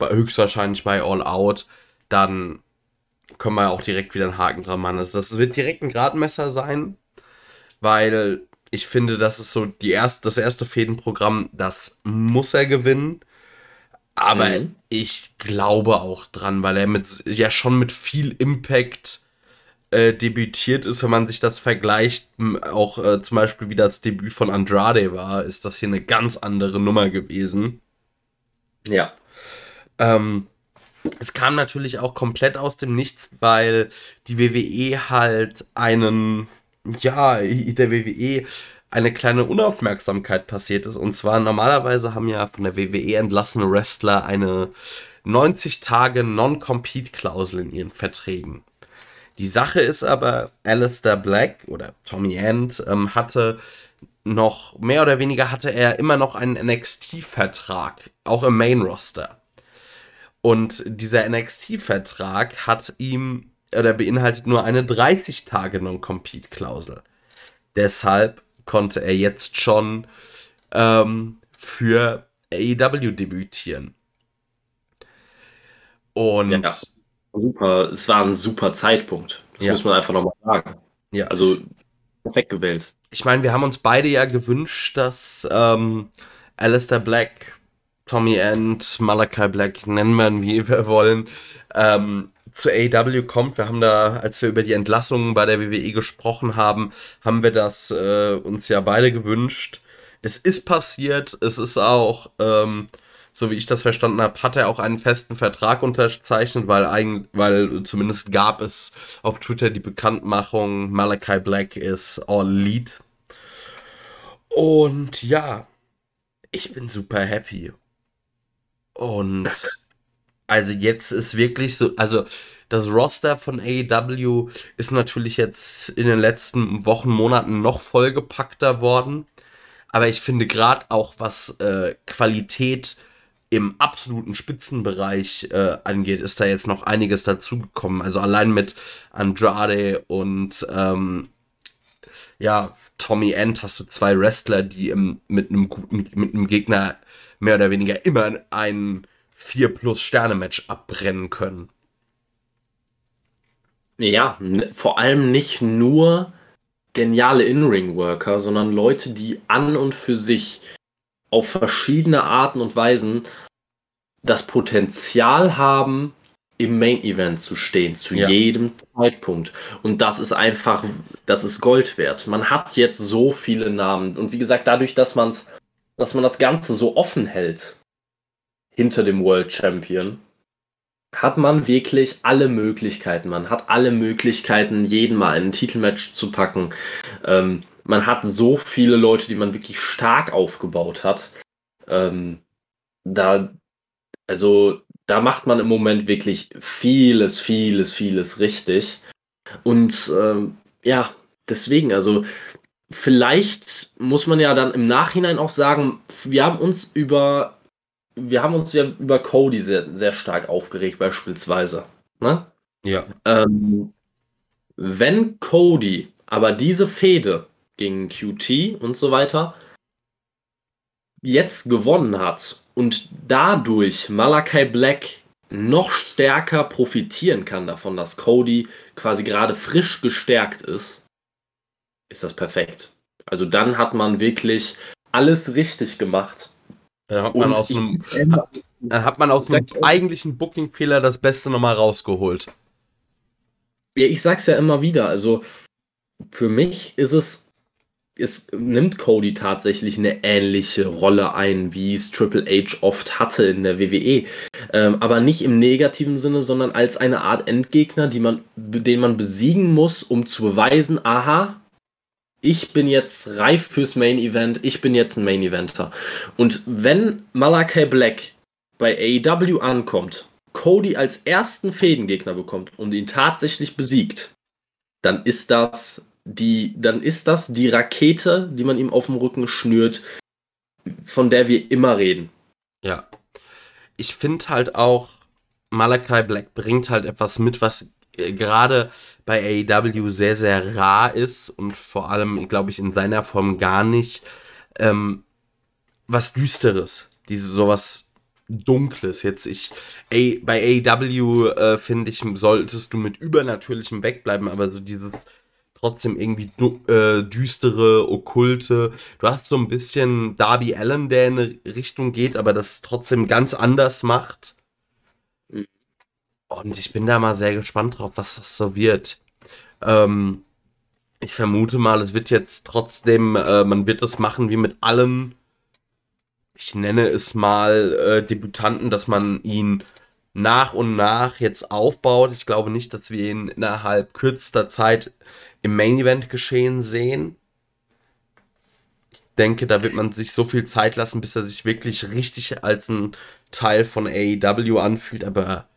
höchstwahrscheinlich bei All Out, dann können wir auch direkt wieder einen Haken dran machen. Also das wird direkt ein Gradmesser sein, weil ich finde, das ist so die erste, das erste Fädenprogramm, das muss er gewinnen. Aber mhm. ich glaube auch dran, weil er mit ja schon mit viel Impact äh, debütiert ist, wenn man sich das vergleicht, auch äh, zum Beispiel wie das Debüt von Andrade war, ist das hier eine ganz andere Nummer gewesen. Ja. Ähm, es kam natürlich auch komplett aus dem Nichts, weil die WWE halt einen, ja, der WWE eine kleine Unaufmerksamkeit passiert ist. Und zwar normalerweise haben ja von der WWE entlassene Wrestler eine 90 Tage Non-Compete-Klausel in ihren Verträgen. Die Sache ist aber, Alistair Black oder Tommy End ähm, hatte noch, mehr oder weniger hatte er immer noch einen NXT-Vertrag, auch im Main-Roster. Und dieser NXT-Vertrag hat ihm, oder beinhaltet nur eine 30 Tage Non-Compete-Klausel. Deshalb konnte er jetzt schon ähm, für AEW debütieren. Und ja super, es war ein super Zeitpunkt. Das ja. muss man einfach nochmal sagen. Ja. Also perfekt gewählt. Ich meine, wir haben uns beide ja gewünscht, dass ähm, Alistair Black, Tommy End, Malachi Black, nennen wir wie wir wollen, ähm, zu AEW kommt. Wir haben da, als wir über die Entlassungen bei der WWE gesprochen haben, haben wir das äh, uns ja beide gewünscht. Es ist passiert, es ist auch ähm, so wie ich das verstanden habe, hat er auch einen festen Vertrag unterzeichnet, weil, eigen, weil zumindest gab es auf Twitter die Bekanntmachung, Malachi Black ist all lead. Und ja, ich bin super happy. Und also jetzt ist wirklich so, also das Roster von AEW ist natürlich jetzt in den letzten Wochen, Monaten noch vollgepackter worden. Aber ich finde gerade auch, was äh, Qualität im absoluten Spitzenbereich äh, angeht, ist da jetzt noch einiges dazugekommen. Also allein mit Andrade und ähm, ja, Tommy End hast du zwei Wrestler, die im, mit einem guten, mit einem Gegner mehr oder weniger immer ein 4 plus Sterne Match abbrennen können. Ja, vor allem nicht nur geniale In-Ring-Worker, sondern Leute, die an und für sich auf verschiedene Arten und Weisen das Potenzial haben, im Main Event zu stehen, zu ja. jedem Zeitpunkt. Und das ist einfach, das ist Gold wert. Man hat jetzt so viele Namen. Und wie gesagt, dadurch, dass man's, dass man das Ganze so offen hält hinter dem World Champion, hat man wirklich alle Möglichkeiten. Man hat alle Möglichkeiten, jeden mal in ein Titelmatch zu packen. Ähm, man hat so viele Leute, die man wirklich stark aufgebaut hat. Ähm, da, also, da macht man im Moment wirklich vieles, vieles, vieles richtig. Und ähm, ja, deswegen, also vielleicht muss man ja dann im Nachhinein auch sagen, wir haben uns über, wir haben uns ja über Cody sehr, sehr stark aufgeregt, beispielsweise. Ne? Ja. Ähm, wenn Cody aber diese Fehde gegen QT und so weiter jetzt gewonnen hat und dadurch Malachi Black noch stärker profitieren kann davon, dass Cody quasi gerade frisch gestärkt ist, ist das perfekt. Also dann hat man wirklich alles richtig gemacht. Dann hat man aus einem, dann hat man aus einem eigentlichen Booking-Fehler das Beste nochmal rausgeholt. Ja, ich sag's ja immer wieder. Also für mich ist es es nimmt Cody tatsächlich eine ähnliche Rolle ein, wie es Triple H oft hatte in der WWE. Ähm, aber nicht im negativen Sinne, sondern als eine Art Endgegner, die man, den man besiegen muss, um zu beweisen, aha, ich bin jetzt reif fürs Main Event, ich bin jetzt ein Main Eventer. Und wenn Malakai Black bei AEW ankommt, Cody als ersten Fädengegner bekommt und ihn tatsächlich besiegt, dann ist das die, dann ist das die Rakete, die man ihm auf dem Rücken schnürt, von der wir immer reden. Ja. Ich finde halt auch, Malachi Black bringt halt etwas mit, was äh, gerade bei AEW sehr, sehr rar ist und vor allem, glaube ich, in seiner Form gar nicht. Ähm, was Düsteres. Diese sowas Dunkles. Jetzt ich, ey, bei AEW äh, finde ich, solltest du mit Übernatürlichem wegbleiben, aber so dieses trotzdem irgendwie äh, düstere, okkulte. Du hast so ein bisschen Darby Allen, der in eine Richtung geht, aber das trotzdem ganz anders macht. Mhm. Und ich bin da mal sehr gespannt drauf, was das so wird. Ähm, ich vermute mal, es wird jetzt trotzdem, äh, man wird es machen wie mit allen, ich nenne es mal, äh, Debütanten, dass man ihn nach und nach jetzt aufbaut. Ich glaube nicht, dass wir ihn innerhalb kürzester Zeit im Main Event geschehen sehen. Ich denke, da wird man sich so viel Zeit lassen, bis er sich wirklich richtig als ein Teil von AEW anfühlt, aber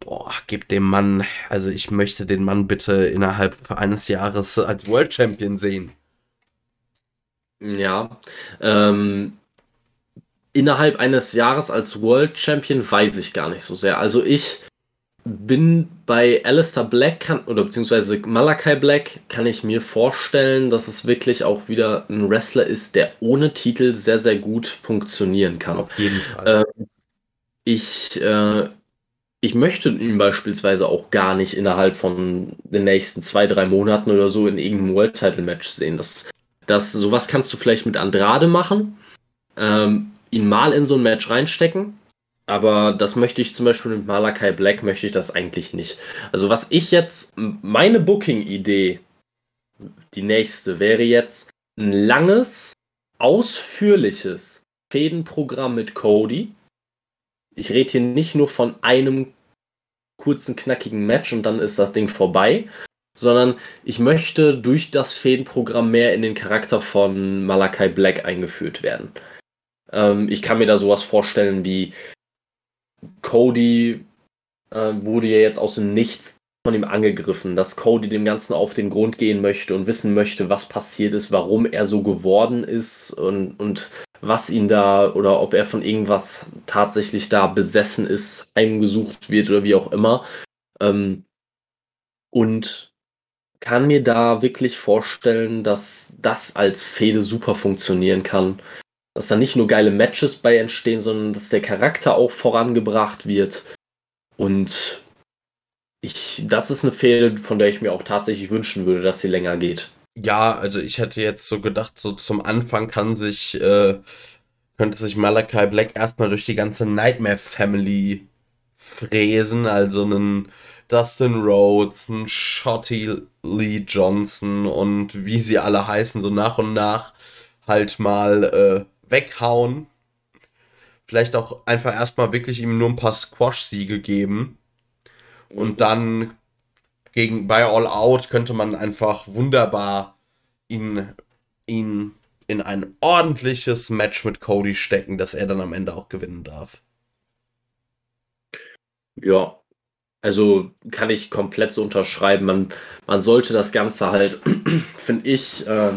boah, gib dem Mann, also ich möchte den Mann bitte innerhalb eines Jahres als World Champion sehen. Ja, ähm, innerhalb eines Jahres als World Champion weiß ich gar nicht so sehr. Also ich bin bei Alistair Black kann, oder beziehungsweise Malachi Black kann ich mir vorstellen, dass es wirklich auch wieder ein Wrestler ist, der ohne Titel sehr, sehr gut funktionieren kann. Auf jeden Fall. Äh, ich, äh, ich möchte ihn beispielsweise auch gar nicht innerhalb von den nächsten zwei, drei Monaten oder so in irgendeinem World Title Match sehen. Das, das, sowas kannst du vielleicht mit Andrade machen, ähm, ihn mal in so ein Match reinstecken aber das möchte ich zum Beispiel mit Malakai Black möchte ich das eigentlich nicht. Also was ich jetzt, meine Booking-Idee, die nächste, wäre jetzt ein langes, ausführliches Fädenprogramm mit Cody. Ich rede hier nicht nur von einem kurzen, knackigen Match und dann ist das Ding vorbei, sondern ich möchte durch das Fädenprogramm mehr in den Charakter von Malakai Black eingeführt werden. Ähm, ich kann mir da sowas vorstellen wie Cody äh, wurde ja jetzt aus dem Nichts von ihm angegriffen, dass Cody dem Ganzen auf den Grund gehen möchte und wissen möchte, was passiert ist, warum er so geworden ist und, und was ihn da oder ob er von irgendwas tatsächlich da besessen ist, heimgesucht wird oder wie auch immer. Ähm, und kann mir da wirklich vorstellen, dass das als Fehde super funktionieren kann dass da nicht nur geile Matches bei entstehen, sondern dass der Charakter auch vorangebracht wird. Und ich, das ist eine Fehde, von der ich mir auch tatsächlich wünschen würde, dass sie länger geht. Ja, also ich hätte jetzt so gedacht, so zum Anfang kann sich, äh, könnte sich Malachi Black erstmal durch die ganze Nightmare Family fräsen, also einen Dustin Rhodes, einen Shotty Lee Johnson und wie sie alle heißen, so nach und nach halt mal äh, weghauen. Vielleicht auch einfach erstmal wirklich ihm nur ein paar Squash-Siege geben. Und mhm. dann gegen bei All Out könnte man einfach wunderbar ihn, ihn in ein ordentliches Match mit Cody stecken, dass er dann am Ende auch gewinnen darf. Ja, also kann ich komplett so unterschreiben. Man, man sollte das Ganze halt, finde ich, äh,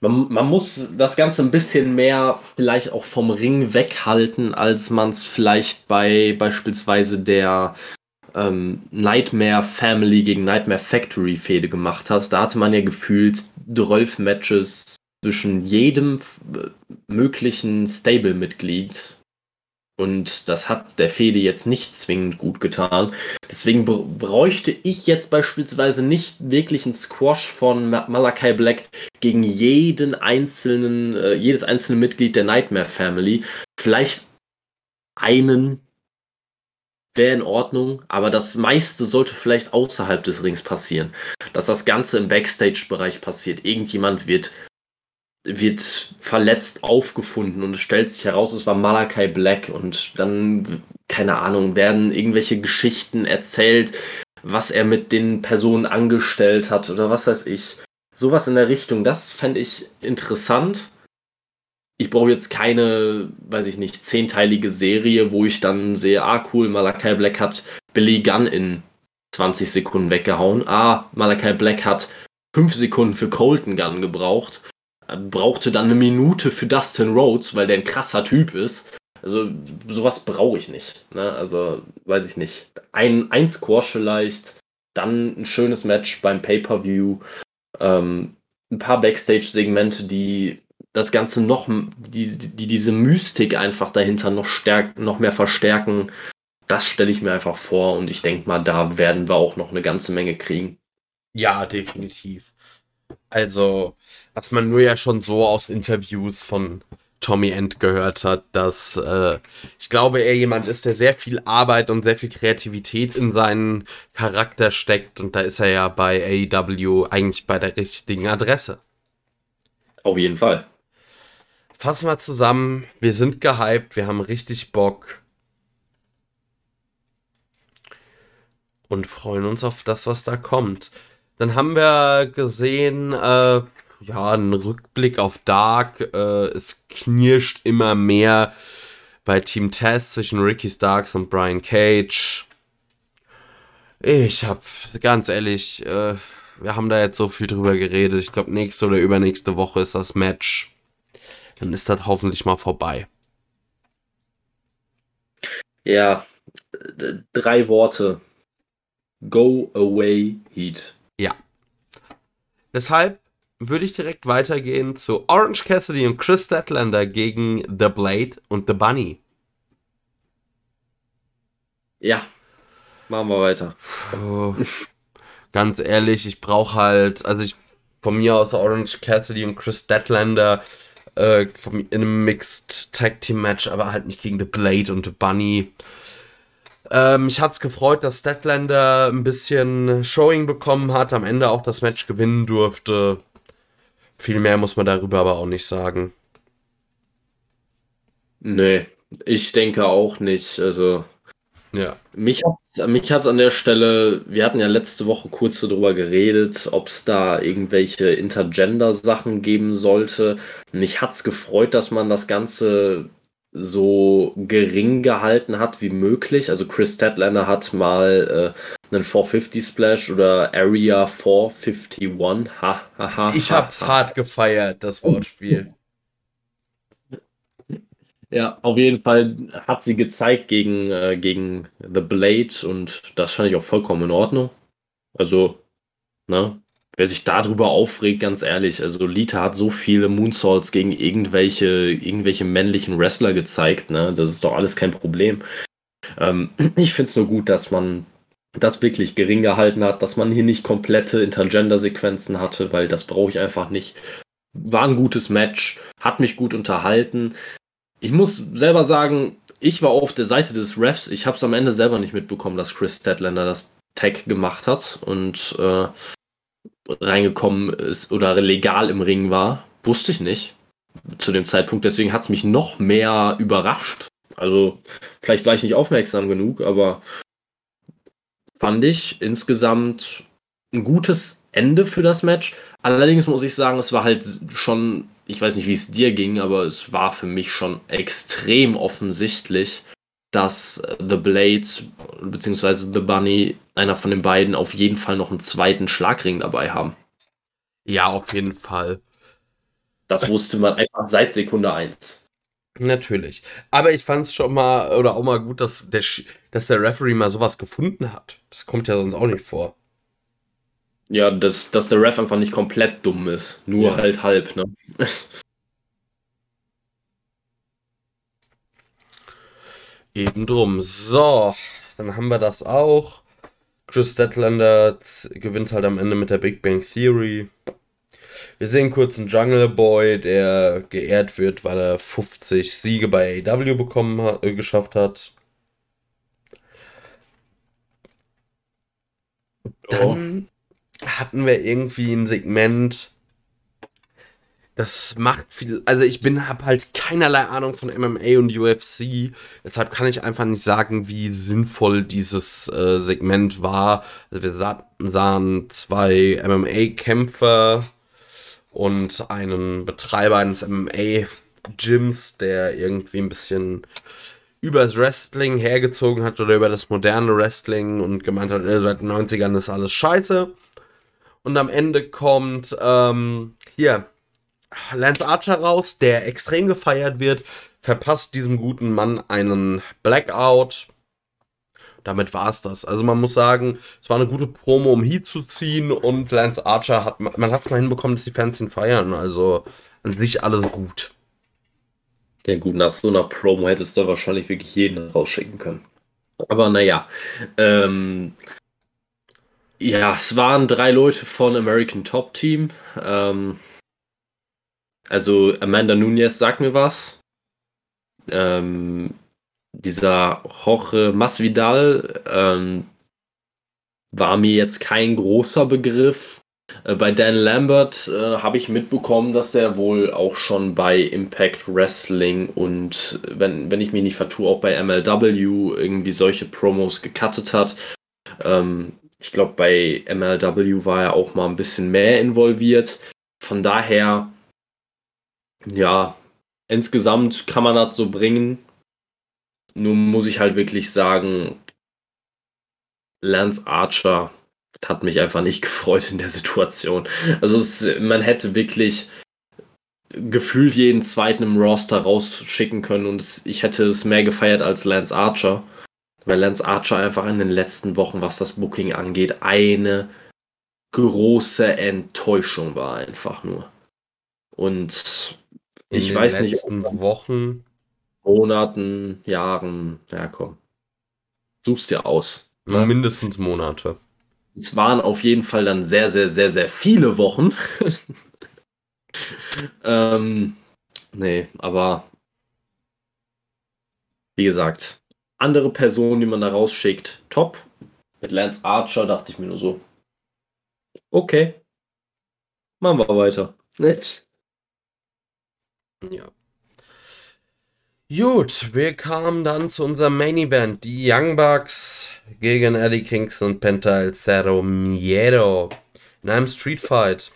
man, man, muss das Ganze ein bisschen mehr vielleicht auch vom Ring weghalten, als man es vielleicht bei beispielsweise der ähm, Nightmare Family gegen Nightmare Factory Fehde gemacht hat. Da hatte man ja gefühlt 12 Matches zwischen jedem äh, möglichen Stable-Mitglied und das hat der Fede jetzt nicht zwingend gut getan. Deswegen bräuchte ich jetzt beispielsweise nicht wirklich einen Squash von Malakai Black gegen jeden einzelnen, äh, jedes einzelne Mitglied der Nightmare Family. Vielleicht einen, wäre in Ordnung, aber das meiste sollte vielleicht außerhalb des Rings passieren. Dass das Ganze im Backstage-Bereich passiert. Irgendjemand wird, wird verletzt aufgefunden und es stellt sich heraus, es war Malachi Black und dann, keine Ahnung, werden irgendwelche Geschichten erzählt, was er mit den Personen angestellt hat oder was weiß ich. Sowas in der Richtung, das fände ich interessant ich brauche jetzt keine, weiß ich nicht, zehnteilige Serie, wo ich dann sehe, ah cool, Malachi Black hat Billy Gunn in 20 Sekunden weggehauen. Ah, Malachi Black hat 5 Sekunden für Colton Gunn gebraucht. Brauchte dann eine Minute für Dustin Rhodes, weil der ein krasser Typ ist. Also sowas brauche ich nicht. Ne? Also weiß ich nicht. Ein, ein Squash vielleicht, dann ein schönes Match beim Pay-per-View. Ähm, ein paar Backstage-Segmente, die das Ganze noch, die, die diese Mystik einfach dahinter noch stärk, noch mehr verstärken, das stelle ich mir einfach vor und ich denke mal, da werden wir auch noch eine ganze Menge kriegen. Ja, definitiv. Also, was man nur ja schon so aus Interviews von Tommy End gehört hat, dass äh, ich glaube, er jemand ist, der sehr viel Arbeit und sehr viel Kreativität in seinen Charakter steckt und da ist er ja bei AEW eigentlich bei der richtigen Adresse. Auf jeden Fall fassen wir zusammen. Wir sind gehypt, wir haben richtig Bock. Und freuen uns auf das, was da kommt. Dann haben wir gesehen, äh, ja, einen Rückblick auf Dark. Äh, es knirscht immer mehr bei Team Test zwischen Ricky Starks und Brian Cage. Ich hab, ganz ehrlich, äh, wir haben da jetzt so viel drüber geredet. Ich glaube, nächste oder übernächste Woche ist das Match dann ist das hoffentlich mal vorbei. Ja, drei Worte. Go away, Heat. Ja. Deshalb würde ich direkt weitergehen zu Orange Cassidy und Chris Statlander gegen The Blade und The Bunny. Ja, machen wir weiter. Oh, ganz ehrlich, ich brauche halt, also ich von mir aus Orange Cassidy und Chris Statlander äh, in einem Mixed Tag Team Match, aber halt nicht gegen The Blade und The Bunny. Ähm, mich hat's gefreut, dass Statlander ein bisschen Showing bekommen hat, am Ende auch das Match gewinnen durfte. Viel mehr muss man darüber aber auch nicht sagen. Nee, ich denke auch nicht. Also ja. Mich hat mich hat's an der Stelle, wir hatten ja letzte Woche kurz darüber geredet, ob es da irgendwelche Intergender-Sachen geben sollte. Mich hat es gefreut, dass man das Ganze so gering gehalten hat wie möglich. Also Chris Statlander hat mal äh, einen 450 Splash oder Area 451. Ha, ha, ha, ich hab's ha. hart gefeiert, das Wortspiel. Ja, auf jeden Fall hat sie gezeigt gegen, äh, gegen The Blade und das fand ich auch vollkommen in Ordnung. Also, ne? Wer sich darüber aufregt, ganz ehrlich, also Lita hat so viele Moonsaults gegen irgendwelche, irgendwelche männlichen Wrestler gezeigt, ne? Das ist doch alles kein Problem. Ähm, ich finde es nur gut, dass man das wirklich gering gehalten hat, dass man hier nicht komplette Intergender-Sequenzen hatte, weil das brauche ich einfach nicht. War ein gutes Match, hat mich gut unterhalten ich muss selber sagen, ich war auf der Seite des Refs. Ich habe es am Ende selber nicht mitbekommen, dass Chris Statlander das Tag gemacht hat und äh, reingekommen ist oder legal im Ring war. Wusste ich nicht zu dem Zeitpunkt. Deswegen hat es mich noch mehr überrascht. Also vielleicht war ich nicht aufmerksam genug, aber fand ich insgesamt ein gutes Ende für das Match. Allerdings muss ich sagen, es war halt schon ich weiß nicht, wie es dir ging, aber es war für mich schon extrem offensichtlich, dass The Blade bzw. The Bunny, einer von den beiden, auf jeden Fall noch einen zweiten Schlagring dabei haben. Ja, auf jeden Fall. Das wusste man einfach seit Sekunde 1. Natürlich. Aber ich fand es schon mal, oder auch mal gut, dass der, dass der Referee mal sowas gefunden hat. Das kommt ja sonst auch nicht vor. Ja, dass, dass der Ref einfach nicht komplett dumm ist. Nur ja. halt halb, ne? Eben drum. So, dann haben wir das auch. Chris Deadlander gewinnt halt am Ende mit der Big Bang Theory. Wir sehen kurz einen Jungle Boy, der geehrt wird, weil er 50 Siege bei AEW bekommen hat, äh, geschafft hat. Dann oh. hatten wir irgendwie ein Segment, das macht viel. Also ich bin, habe halt keinerlei Ahnung von MMA und UFC. Deshalb kann ich einfach nicht sagen, wie sinnvoll dieses äh, Segment war. Also wir sah, sahen zwei MMA-Kämpfer und einen Betreiber eines MMA-Gyms, der irgendwie ein bisschen über das Wrestling hergezogen hat oder über das moderne Wrestling und gemeint hat, äh, seit den 90ern ist alles scheiße. Und am Ende kommt ähm, hier Lance Archer raus, der extrem gefeiert wird, verpasst diesem guten Mann einen Blackout. Damit war es das. Also man muss sagen, es war eine gute Promo, um Heat zu ziehen und Lance Archer hat, man hat es mal hinbekommen, dass die Fans ihn feiern. Also an sich alles gut. Ja gut, nach so einer Promo hättest du wahrscheinlich wirklich jeden rausschicken können. Aber naja, ähm, ja, es waren drei Leute von American Top Team. Ähm, also Amanda Nunez sagt mir was. Ähm, dieser Jorge Masvidal ähm, war mir jetzt kein großer Begriff. Äh, bei Dan Lambert äh, habe ich mitbekommen, dass der wohl auch schon bei Impact Wrestling und wenn, wenn ich mich nicht vertue, auch bei MLW irgendwie solche Promos gecuttet hat. Ähm, ich glaube, bei MLW war er auch mal ein bisschen mehr involviert. Von daher ja, insgesamt kann man das so bringen. Nun muss ich halt wirklich sagen, Lance Archer hat mich einfach nicht gefreut in der Situation. Also es, man hätte wirklich gefühlt jeden zweiten im Roster rausschicken können und es, ich hätte es mehr gefeiert als Lance Archer, weil Lance Archer einfach in den letzten Wochen, was das Booking angeht, eine große Enttäuschung war einfach nur. Und in ich weiß nicht. Wochen. Monaten, Jahren, ja komm. Such's dir aus. Ne? Mindestens Monate. Es waren auf jeden Fall dann sehr, sehr, sehr, sehr viele Wochen. ähm, nee, aber wie gesagt, andere Personen, die man da rausschickt, top. Mit Lance Archer dachte ich mir nur so, okay, machen wir weiter. Ja. Gut, wir kamen dann zu unserem Main Event. Die Young Bucks gegen Eddie Kingston und Penta El Cerro Miedo in einem Street Fight.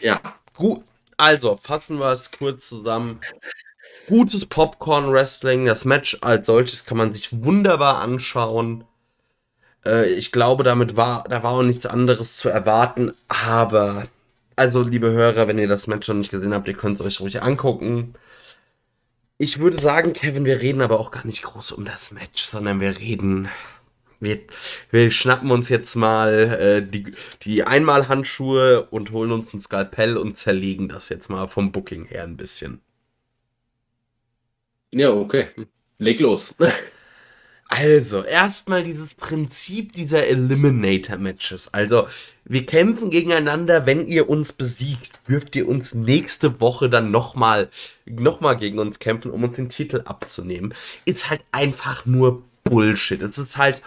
Ja. Gut, also fassen wir es kurz zusammen. Gutes Popcorn-Wrestling. Das Match als solches kann man sich wunderbar anschauen. Äh, ich glaube, damit war, da war auch nichts anderes zu erwarten. Aber, also, liebe Hörer, wenn ihr das Match schon nicht gesehen habt, ihr könnt es euch ruhig angucken. Ich würde sagen, Kevin, wir reden aber auch gar nicht groß um das Match, sondern wir reden. Wir, wir schnappen uns jetzt mal äh, die, die Einmalhandschuhe und holen uns ein Skalpell und zerlegen das jetzt mal vom Booking her ein bisschen. Ja, okay. Leg los. Also, erstmal dieses Prinzip dieser Eliminator-Matches. Also, wir kämpfen gegeneinander, wenn ihr uns besiegt, dürft ihr uns nächste Woche dann nochmal noch mal gegen uns kämpfen, um uns den Titel abzunehmen. Ist halt einfach nur Bullshit. Es ist halt,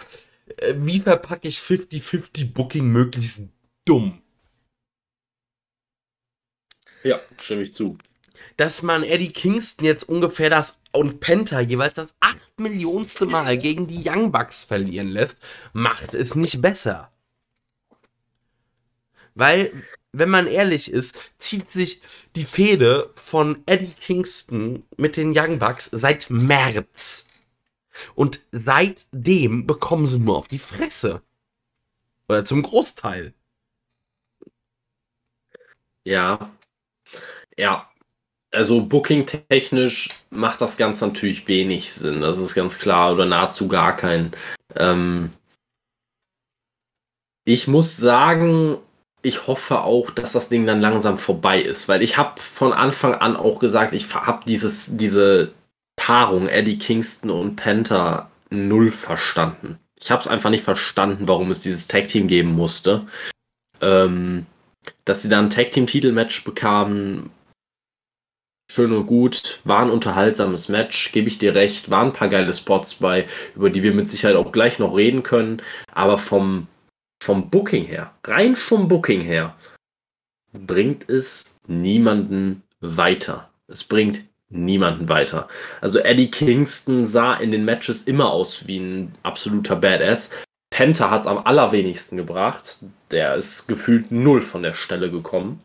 äh, wie verpacke ich 50-50 Booking möglichst dumm? Ja, stimme ich zu. Dass man Eddie Kingston jetzt ungefähr das und Penta jeweils das acht Millionste Mal gegen die Young Bucks verlieren lässt, macht es nicht besser. Weil, wenn man ehrlich ist, zieht sich die Fehde von Eddie Kingston mit den Young Bucks seit März. Und seitdem bekommen sie nur auf die Fresse. Oder zum Großteil. Ja. Ja, also Booking-technisch macht das Ganze natürlich wenig Sinn, das ist ganz klar, oder nahezu gar keinen. Ähm ich muss sagen, ich hoffe auch, dass das Ding dann langsam vorbei ist, weil ich habe von Anfang an auch gesagt, ich habe diese Paarung Eddie Kingston und Penta null verstanden. Ich habe es einfach nicht verstanden, warum es dieses Tag Team geben musste. Ähm, dass sie dann ein Tag Team Titelmatch bekamen, schön und gut, war ein unterhaltsames Match, gebe ich dir recht, waren ein paar geile Spots bei, über die wir mit Sicherheit auch gleich noch reden können, aber vom, vom Booking her, rein vom Booking her, bringt es niemanden weiter. Es bringt niemanden weiter. Also Eddie Kingston sah in den Matches immer aus wie ein absoluter Badass. Penta hat es am allerwenigsten gebracht. Der ist gefühlt null von der Stelle gekommen.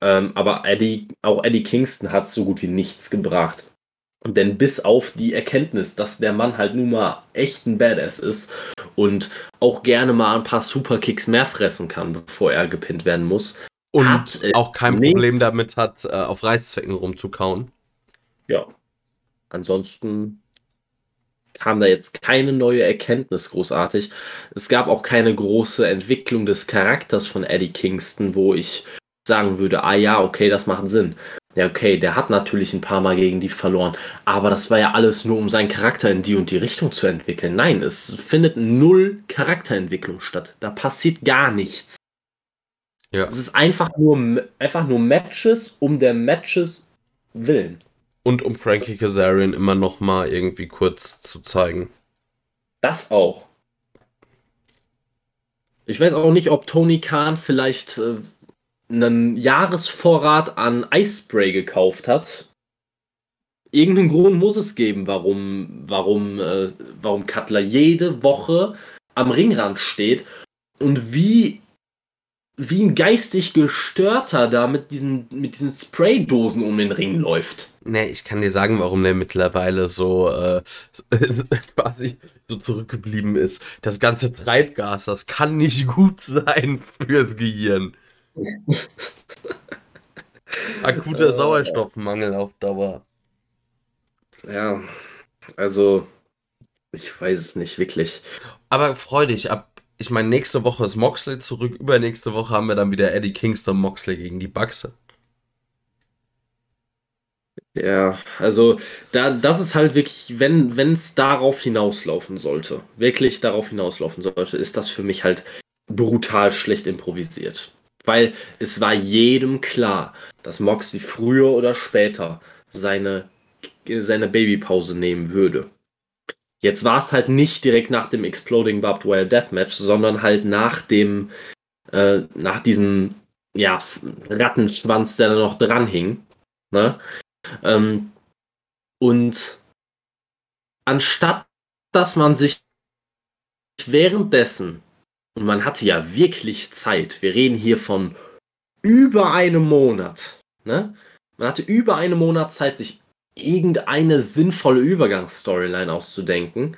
Ähm, aber Eddie, auch Eddie Kingston hat so gut wie nichts gebracht. Denn bis auf die Erkenntnis, dass der Mann halt nun mal echt ein Badass ist und auch gerne mal ein paar Superkicks mehr fressen kann, bevor er gepinnt werden muss. Und hat, äh, auch kein Problem damit hat, äh, auf Reißzwecken rumzukauen. Ja. Ansonsten kam da jetzt keine neue Erkenntnis großartig. Es gab auch keine große Entwicklung des Charakters von Eddie Kingston, wo ich sagen würde, ah ja, okay, das macht Sinn. Ja, okay, der hat natürlich ein paar Mal gegen die verloren, aber das war ja alles nur, um seinen Charakter in die und die Richtung zu entwickeln. Nein, es findet null Charakterentwicklung statt. Da passiert gar nichts. Ja. Es ist einfach nur, einfach nur Matches um der Matches willen. Und um Frankie Kazarian immer noch mal irgendwie kurz zu zeigen. Das auch. Ich weiß auch nicht, ob Tony Khan vielleicht äh, einen Jahresvorrat an Eisspray gekauft hat. Irgendeinen Grund muss es geben, warum, warum, äh, warum Cutler jede Woche am Ringrand steht und wie, wie ein geistig Gestörter da mit diesen, mit diesen Spraydosen um den Ring läuft. Nee, ich kann dir sagen, warum der mittlerweile so äh, quasi so zurückgeblieben ist. Das ganze Treibgas, das kann nicht gut sein fürs Gehirn. Akuter Sauerstoffmangel auf Dauer. Ja, also ich weiß es nicht wirklich. Aber freu dich, ab, ich meine, nächste Woche ist Moxley zurück, übernächste Woche haben wir dann wieder Eddie Kingston Moxley gegen die Bugs. Ja, also da, das ist halt wirklich, wenn es darauf hinauslaufen sollte, wirklich darauf hinauslaufen sollte, ist das für mich halt brutal schlecht improvisiert. Weil es war jedem klar, dass Moxie früher oder später seine, seine Babypause nehmen würde. Jetzt war es halt nicht direkt nach dem Exploding Barbed Wire Deathmatch, sondern halt nach dem, äh, nach diesem, ja, Rattenschwanz, der da noch dran hing. Ne? Ähm, und anstatt, dass man sich währenddessen und man hatte ja wirklich Zeit. Wir reden hier von über einem Monat. Ne? Man hatte über einen Monat Zeit, sich irgendeine sinnvolle Übergangsstoryline auszudenken.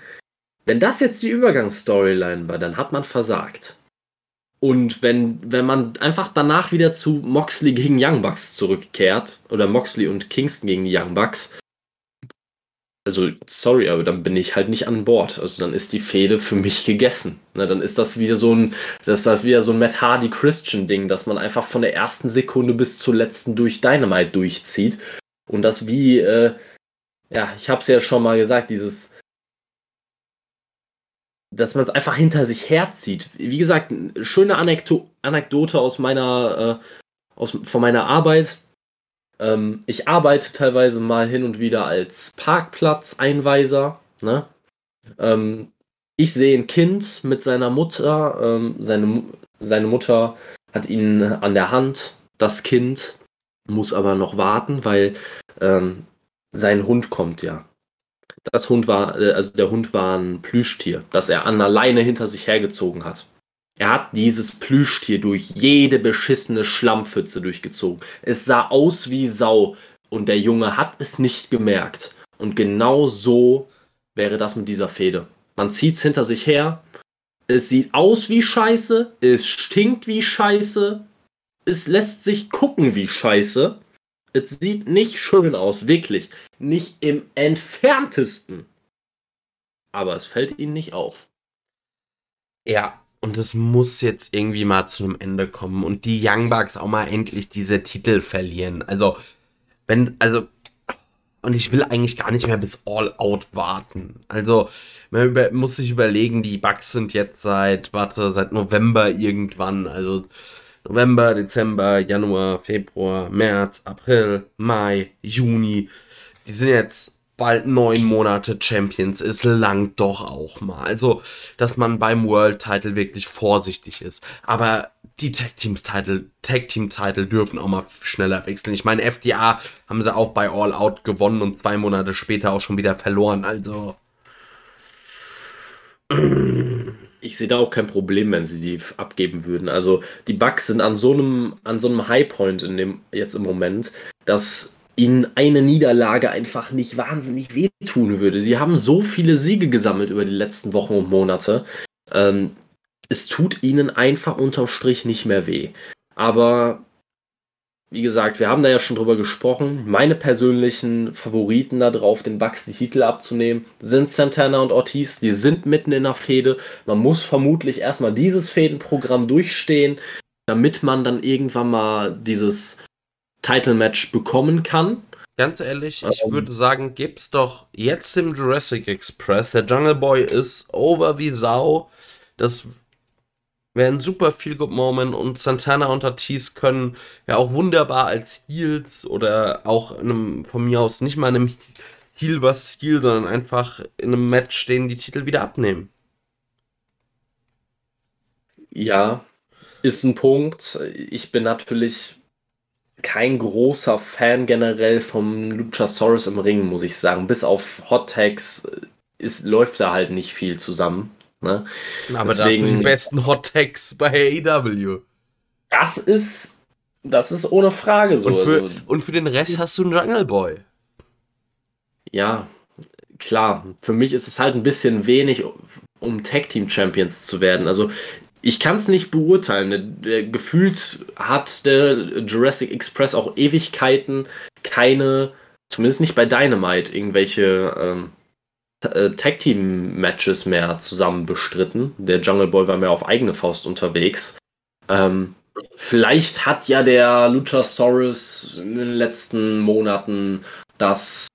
Wenn das jetzt die Übergangsstoryline war, dann hat man versagt. Und wenn, wenn man einfach danach wieder zu Moxley gegen Young Bucks zurückkehrt, oder Moxley und Kingston gegen die Young Bucks, also sorry, aber dann bin ich halt nicht an Bord. Also dann ist die Fehde für mich gegessen. Na, dann ist das wieder so ein, das ist das wieder so ein Matt Hardy Christian Ding, dass man einfach von der ersten Sekunde bis zur letzten durch Dynamite durchzieht und das wie, äh, ja, ich habe es ja schon mal gesagt, dieses, dass man es einfach hinter sich herzieht. Wie gesagt, schöne Anekdo Anekdote aus meiner, äh, aus, von meiner Arbeit ähm, ich arbeite teilweise mal hin und wieder als Parkplatzeinweiser. Ne? Ähm, ich sehe ein Kind mit seiner Mutter. Ähm, seine, seine Mutter hat ihn an der Hand. Das Kind muss aber noch warten, weil ähm, sein Hund kommt ja. Das Hund war, äh, also der Hund war ein Plüschtier, das er an der Leine hinter sich hergezogen hat. Er hat dieses Plüschtier durch jede beschissene Schlammpfütze durchgezogen. Es sah aus wie Sau und der Junge hat es nicht gemerkt. Und genau so wäre das mit dieser Fehde. Man zieht es hinter sich her. Es sieht aus wie Scheiße. Es stinkt wie Scheiße. Es lässt sich gucken wie Scheiße. Es sieht nicht schön aus, wirklich. Nicht im entferntesten. Aber es fällt ihnen nicht auf. Ja, und es muss jetzt irgendwie mal zu einem Ende kommen und die Young Bucks auch mal endlich diese Titel verlieren. Also, wenn, also, und ich will eigentlich gar nicht mehr bis All Out warten. Also, man über, muss sich überlegen, die Bucks sind jetzt seit, warte, seit November irgendwann, also November, Dezember, Januar, Februar, März, April, Mai, Juni. Die sind jetzt bald neun Monate Champions. Es langt doch auch mal. Also, dass man beim World Title wirklich vorsichtig ist. Aber die Tag Teams Title, Tag Team Title dürfen auch mal schneller wechseln. Ich meine, FDA haben sie auch bei All Out gewonnen und zwei Monate später auch schon wieder verloren. Also. Ich sehe da auch kein Problem, wenn sie die abgeben würden. Also die Bugs sind an so einem, an so einem Highpoint in dem, jetzt im Moment, dass ihnen eine Niederlage einfach nicht wahnsinnig wehtun würde. Sie haben so viele Siege gesammelt über die letzten Wochen und Monate. Ähm, es tut ihnen einfach unterm Strich nicht mehr weh. Aber wie gesagt, wir haben da ja schon drüber gesprochen. Meine persönlichen Favoriten da drauf, den Bucks die Titel abzunehmen, sind Santana und Ortiz. Die sind mitten in der Fehde. Man muss vermutlich erstmal dieses Fädenprogramm durchstehen, damit man dann irgendwann mal dieses Title-Match bekommen kann. Ganz ehrlich, ich um, ähm. würde sagen, gibt's doch jetzt im Jurassic Express. Der Jungle Boy ist over wie Sau. Das wäre ein super feel good Moment und Santana und Ortiz können ja auch wunderbar als Heels oder auch in einem, von mir aus nicht mal in einem Heel was Heal, sondern einfach in einem Match stehen, die Titel wieder abnehmen. Ja, ist ein Punkt. Ich bin natürlich kein großer Fan generell vom Luchasaurus im Ring, muss ich sagen. Bis auf Hot Tags äh, ist, läuft da halt nicht viel zusammen. Ne? Aber Deswegen, die besten Hot Tags bei AEW. Das ist, das ist ohne Frage so. Und für, also, und für den Rest hast du einen Jungle Boy. Ja, klar. Für mich ist es halt ein bisschen wenig, um Tag Team Champions zu werden. Also ich kann es nicht beurteilen. Gefühlt hat der Jurassic Express auch Ewigkeiten keine, zumindest nicht bei Dynamite, irgendwelche ähm, äh, Tag Team Matches mehr zusammen bestritten. Der Jungle Boy war mehr auf eigene Faust unterwegs. Ähm, vielleicht hat ja der Luchasaurus in den letzten Monaten das,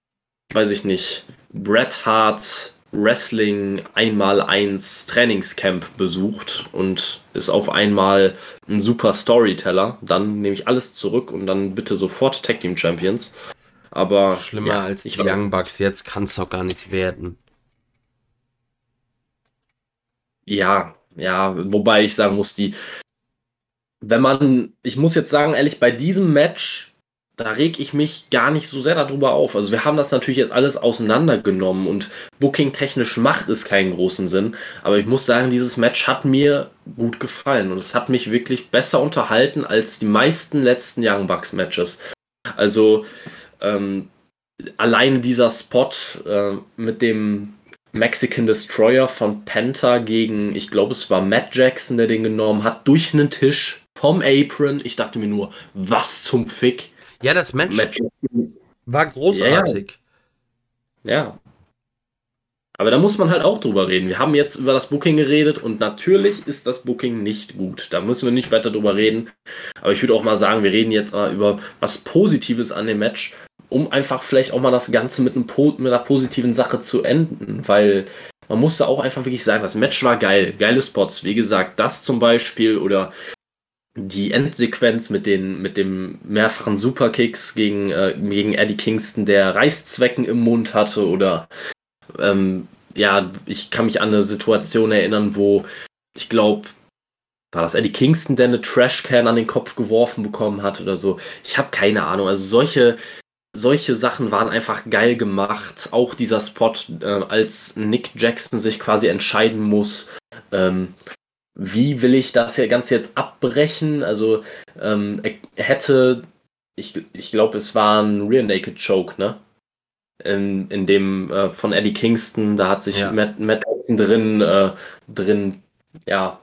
weiß ich nicht, Bret Hart Wrestling einmal eins Trainingscamp besucht und ist auf einmal ein super Storyteller. Dann nehme ich alles zurück und dann bitte sofort Tag Team Champions. Aber schlimmer ja, als die Young Bucks jetzt kann es doch gar nicht werden. Ja, ja, wobei ich sagen muss, die, wenn man, ich muss jetzt sagen, ehrlich, bei diesem Match da reg ich mich gar nicht so sehr darüber auf. Also wir haben das natürlich jetzt alles auseinandergenommen und booking-technisch macht es keinen großen Sinn. Aber ich muss sagen, dieses Match hat mir gut gefallen und es hat mich wirklich besser unterhalten als die meisten letzten Young Bucks Matches. Also ähm, alleine dieser Spot äh, mit dem Mexican Destroyer von Penta gegen, ich glaube es war Matt Jackson, der den genommen hat, durch einen Tisch vom Apron. Ich dachte mir nur, was zum Fick ja, das Match, Match. war großartig. Ja, ja. Aber da muss man halt auch drüber reden. Wir haben jetzt über das Booking geredet und natürlich ist das Booking nicht gut. Da müssen wir nicht weiter drüber reden. Aber ich würde auch mal sagen, wir reden jetzt mal über was Positives an dem Match, um einfach vielleicht auch mal das Ganze mit, einem, mit einer positiven Sache zu enden. Weil man musste auch einfach wirklich sagen, das Match war geil. Geile Spots. Wie gesagt, das zum Beispiel oder die Endsequenz mit den mit dem mehrfachen Superkicks gegen, äh, gegen Eddie Kingston, der Reißzwecken im Mund hatte oder ähm, ja, ich kann mich an eine Situation erinnern, wo ich glaube, war das Eddie Kingston, der eine Trashcan an den Kopf geworfen bekommen hat oder so. Ich habe keine Ahnung. Also solche solche Sachen waren einfach geil gemacht. Auch dieser Spot, äh, als Nick Jackson sich quasi entscheiden muss, ähm, wie will ich das hier ganz jetzt abbrechen? Also ähm, hätte, ich, ich glaube, es war ein Rear Naked Choke, ne? In, in dem äh, von Eddie Kingston, da hat sich ja. Matt, Matt drin, äh, drin ja,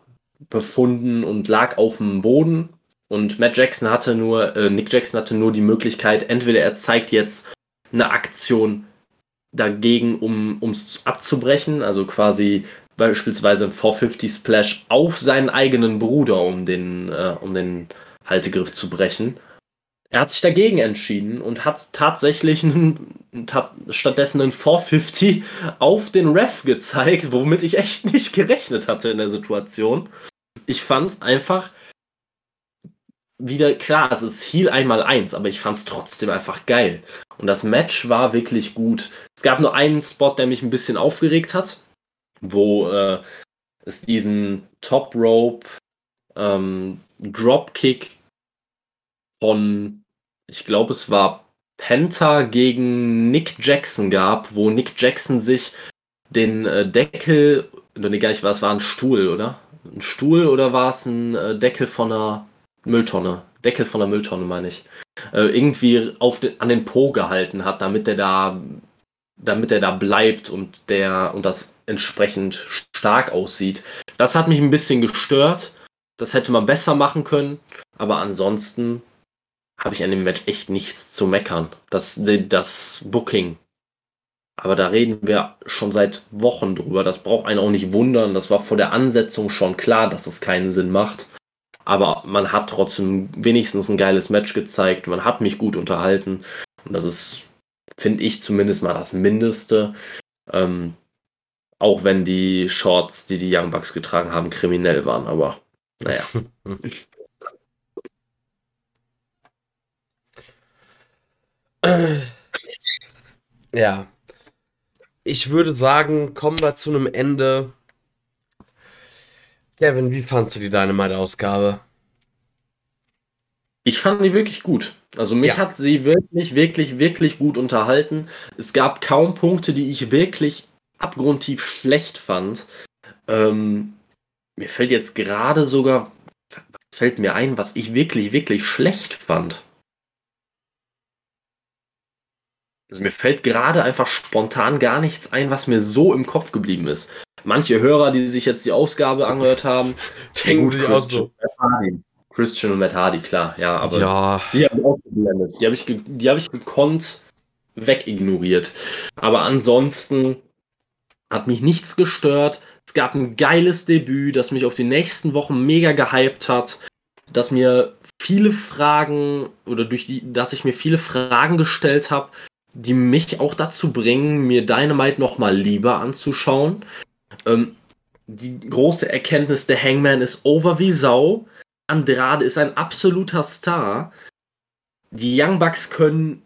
befunden und lag auf dem Boden. Und Matt Jackson hatte nur, äh, Nick Jackson hatte nur die Möglichkeit, entweder er zeigt jetzt eine Aktion dagegen, um es abzubrechen, also quasi beispielsweise ein 450 Splash auf seinen eigenen Bruder, um den, äh, um den Haltegriff zu brechen. Er hat sich dagegen entschieden und hat tatsächlich einen, stattdessen einen 450 auf den Ref gezeigt, womit ich echt nicht gerechnet hatte in der Situation. Ich fand es einfach wieder, klar, es ist Heal einmal eins, aber ich fand es trotzdem einfach geil. Und das Match war wirklich gut. Es gab nur einen Spot, der mich ein bisschen aufgeregt hat, wo äh, es diesen Top Rope ähm, Dropkick von, ich glaube, es war Penta gegen Nick Jackson gab, wo Nick Jackson sich den äh, Deckel, nee, gar nicht, was war ein Stuhl, oder? Ein Stuhl oder war es ein äh, Deckel von einer Mülltonne? Deckel von der Mülltonne, meine ich. Äh, irgendwie auf den, an den Po gehalten hat, damit er da, damit er da bleibt und der und das entsprechend stark aussieht. Das hat mich ein bisschen gestört. Das hätte man besser machen können, aber ansonsten habe ich an dem Match echt nichts zu meckern. Das, das Booking. Aber da reden wir schon seit Wochen drüber. Das braucht einen auch nicht wundern. Das war vor der Ansetzung schon klar, dass es keinen Sinn macht. Aber man hat trotzdem wenigstens ein geiles Match gezeigt. Man hat mich gut unterhalten. Und das ist, finde ich, zumindest mal das Mindeste. Ähm, auch wenn die Shorts, die die Young Bucks getragen haben, kriminell waren. Aber naja. Ja. Ich würde sagen, kommen wir zu einem Ende. Kevin, wie fandst du die Dynamite-Ausgabe? Ich fand die wirklich gut. Also mich ja. hat sie wirklich, wirklich, wirklich gut unterhalten. Es gab kaum Punkte, die ich wirklich abgrundtief schlecht fand. Ähm, mir fällt jetzt gerade sogar, fällt mir ein, was ich wirklich, wirklich schlecht fand. Also mir fällt gerade einfach spontan gar nichts ein, was mir so im Kopf geblieben ist. Manche Hörer, die sich jetzt die Ausgabe angehört haben, denken sich auch so. Christian und Matt Hardy, klar, ja, aber ja. die habe ich ausgeblendet. Die habe ich, die hab ich gekonnt wegignoriert. Aber ansonsten hat mich nichts gestört. Es gab ein geiles Debüt, das mich auf die nächsten Wochen mega gehypt hat, das mir viele Fragen oder durch die, dass ich mir viele Fragen gestellt habe, die mich auch dazu bringen, mir Dynamite nochmal lieber anzuschauen. Ähm, die große Erkenntnis, der Hangman ist over wie Sau. Andrade ist ein absoluter Star. Die Young Bucks können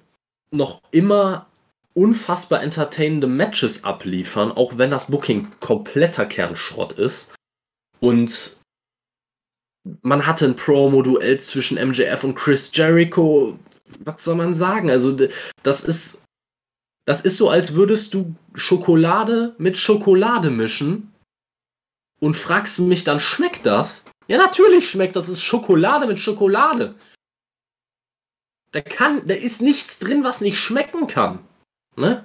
noch immer unfassbar entertainende Matches abliefern, auch wenn das Booking kompletter Kernschrott ist. Und man hatte ein Promo-Duell zwischen MJF und Chris Jericho, was soll man sagen? Also, das ist, das ist so, als würdest du Schokolade mit Schokolade mischen und fragst mich dann, schmeckt das? Ja, natürlich schmeckt das. ist Schokolade mit Schokolade. Da kann, da ist nichts drin, was nicht schmecken kann. Ne?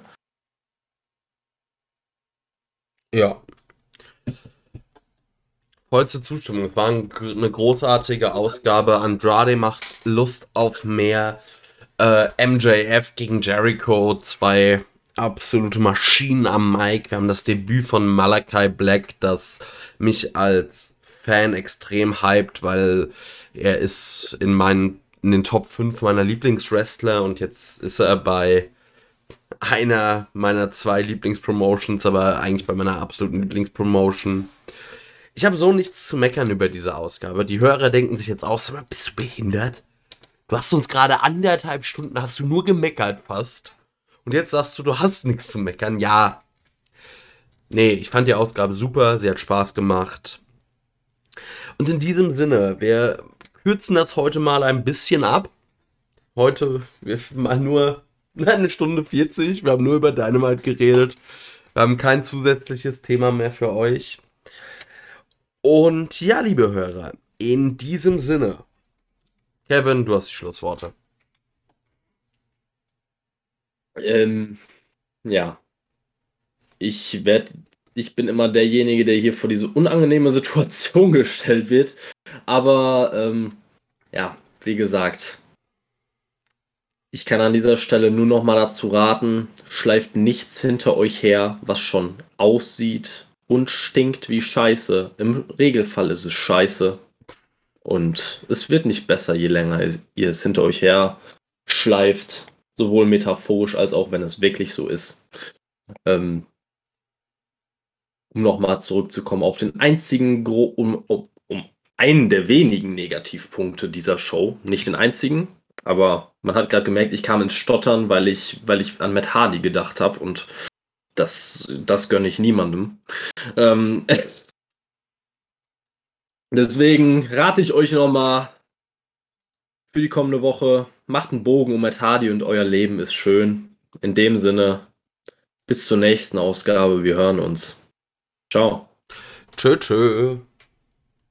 Ja. Vollste Zustimmung. Es war eine großartige Ausgabe. Andrade macht Lust auf mehr. Äh, MJF gegen Jericho, zwei absolute Maschinen am Mic. Wir haben das Debüt von Malachi Black, das mich als Fan extrem hypt, weil er ist in meinen in den Top 5 meiner Lieblingswrestler und jetzt ist er bei einer meiner zwei Lieblingspromotions, aber eigentlich bei meiner absoluten Lieblingspromotion. Ich habe so nichts zu meckern über diese Ausgabe. Die Hörer denken sich jetzt aus, bist du behindert? Du hast uns gerade anderthalb Stunden, hast du nur gemeckert fast. Und jetzt sagst du, du hast nichts zu meckern. Ja. Nee, ich fand die Ausgabe super, sie hat Spaß gemacht. Und in diesem Sinne, wir kürzen das heute mal ein bisschen ab. Heute, wir mal nur eine Stunde 40. Wir haben nur über Dynamite geredet. Wir haben kein zusätzliches Thema mehr für euch. Und ja, liebe Hörer, in diesem Sinne, Kevin, du hast die Schlussworte. Ähm, ja. Ich werde, ich bin immer derjenige, der hier vor diese unangenehme Situation gestellt wird. Aber ähm, ja, wie gesagt, ich kann an dieser Stelle nur noch mal dazu raten, schleift nichts hinter euch her, was schon aussieht und stinkt wie Scheiße. Im Regelfall ist es Scheiße. Und es wird nicht besser, je länger ihr es hinter euch her schleift. Sowohl metaphorisch als auch wenn es wirklich so ist. Ähm, um nochmal zurückzukommen auf den einzigen, Gro um, um, um einen der wenigen Negativpunkte dieser Show. Nicht den einzigen, aber man hat gerade gemerkt, ich kam ins Stottern, weil ich, weil ich an Matt Hardy gedacht habe und das, das gönne ich niemandem. Ähm, deswegen rate ich euch nochmal für die kommende Woche, macht einen Bogen um Matt Hardy und euer Leben ist schön. In dem Sinne, bis zur nächsten Ausgabe. Wir hören uns. Ciao. Tschö, tschö.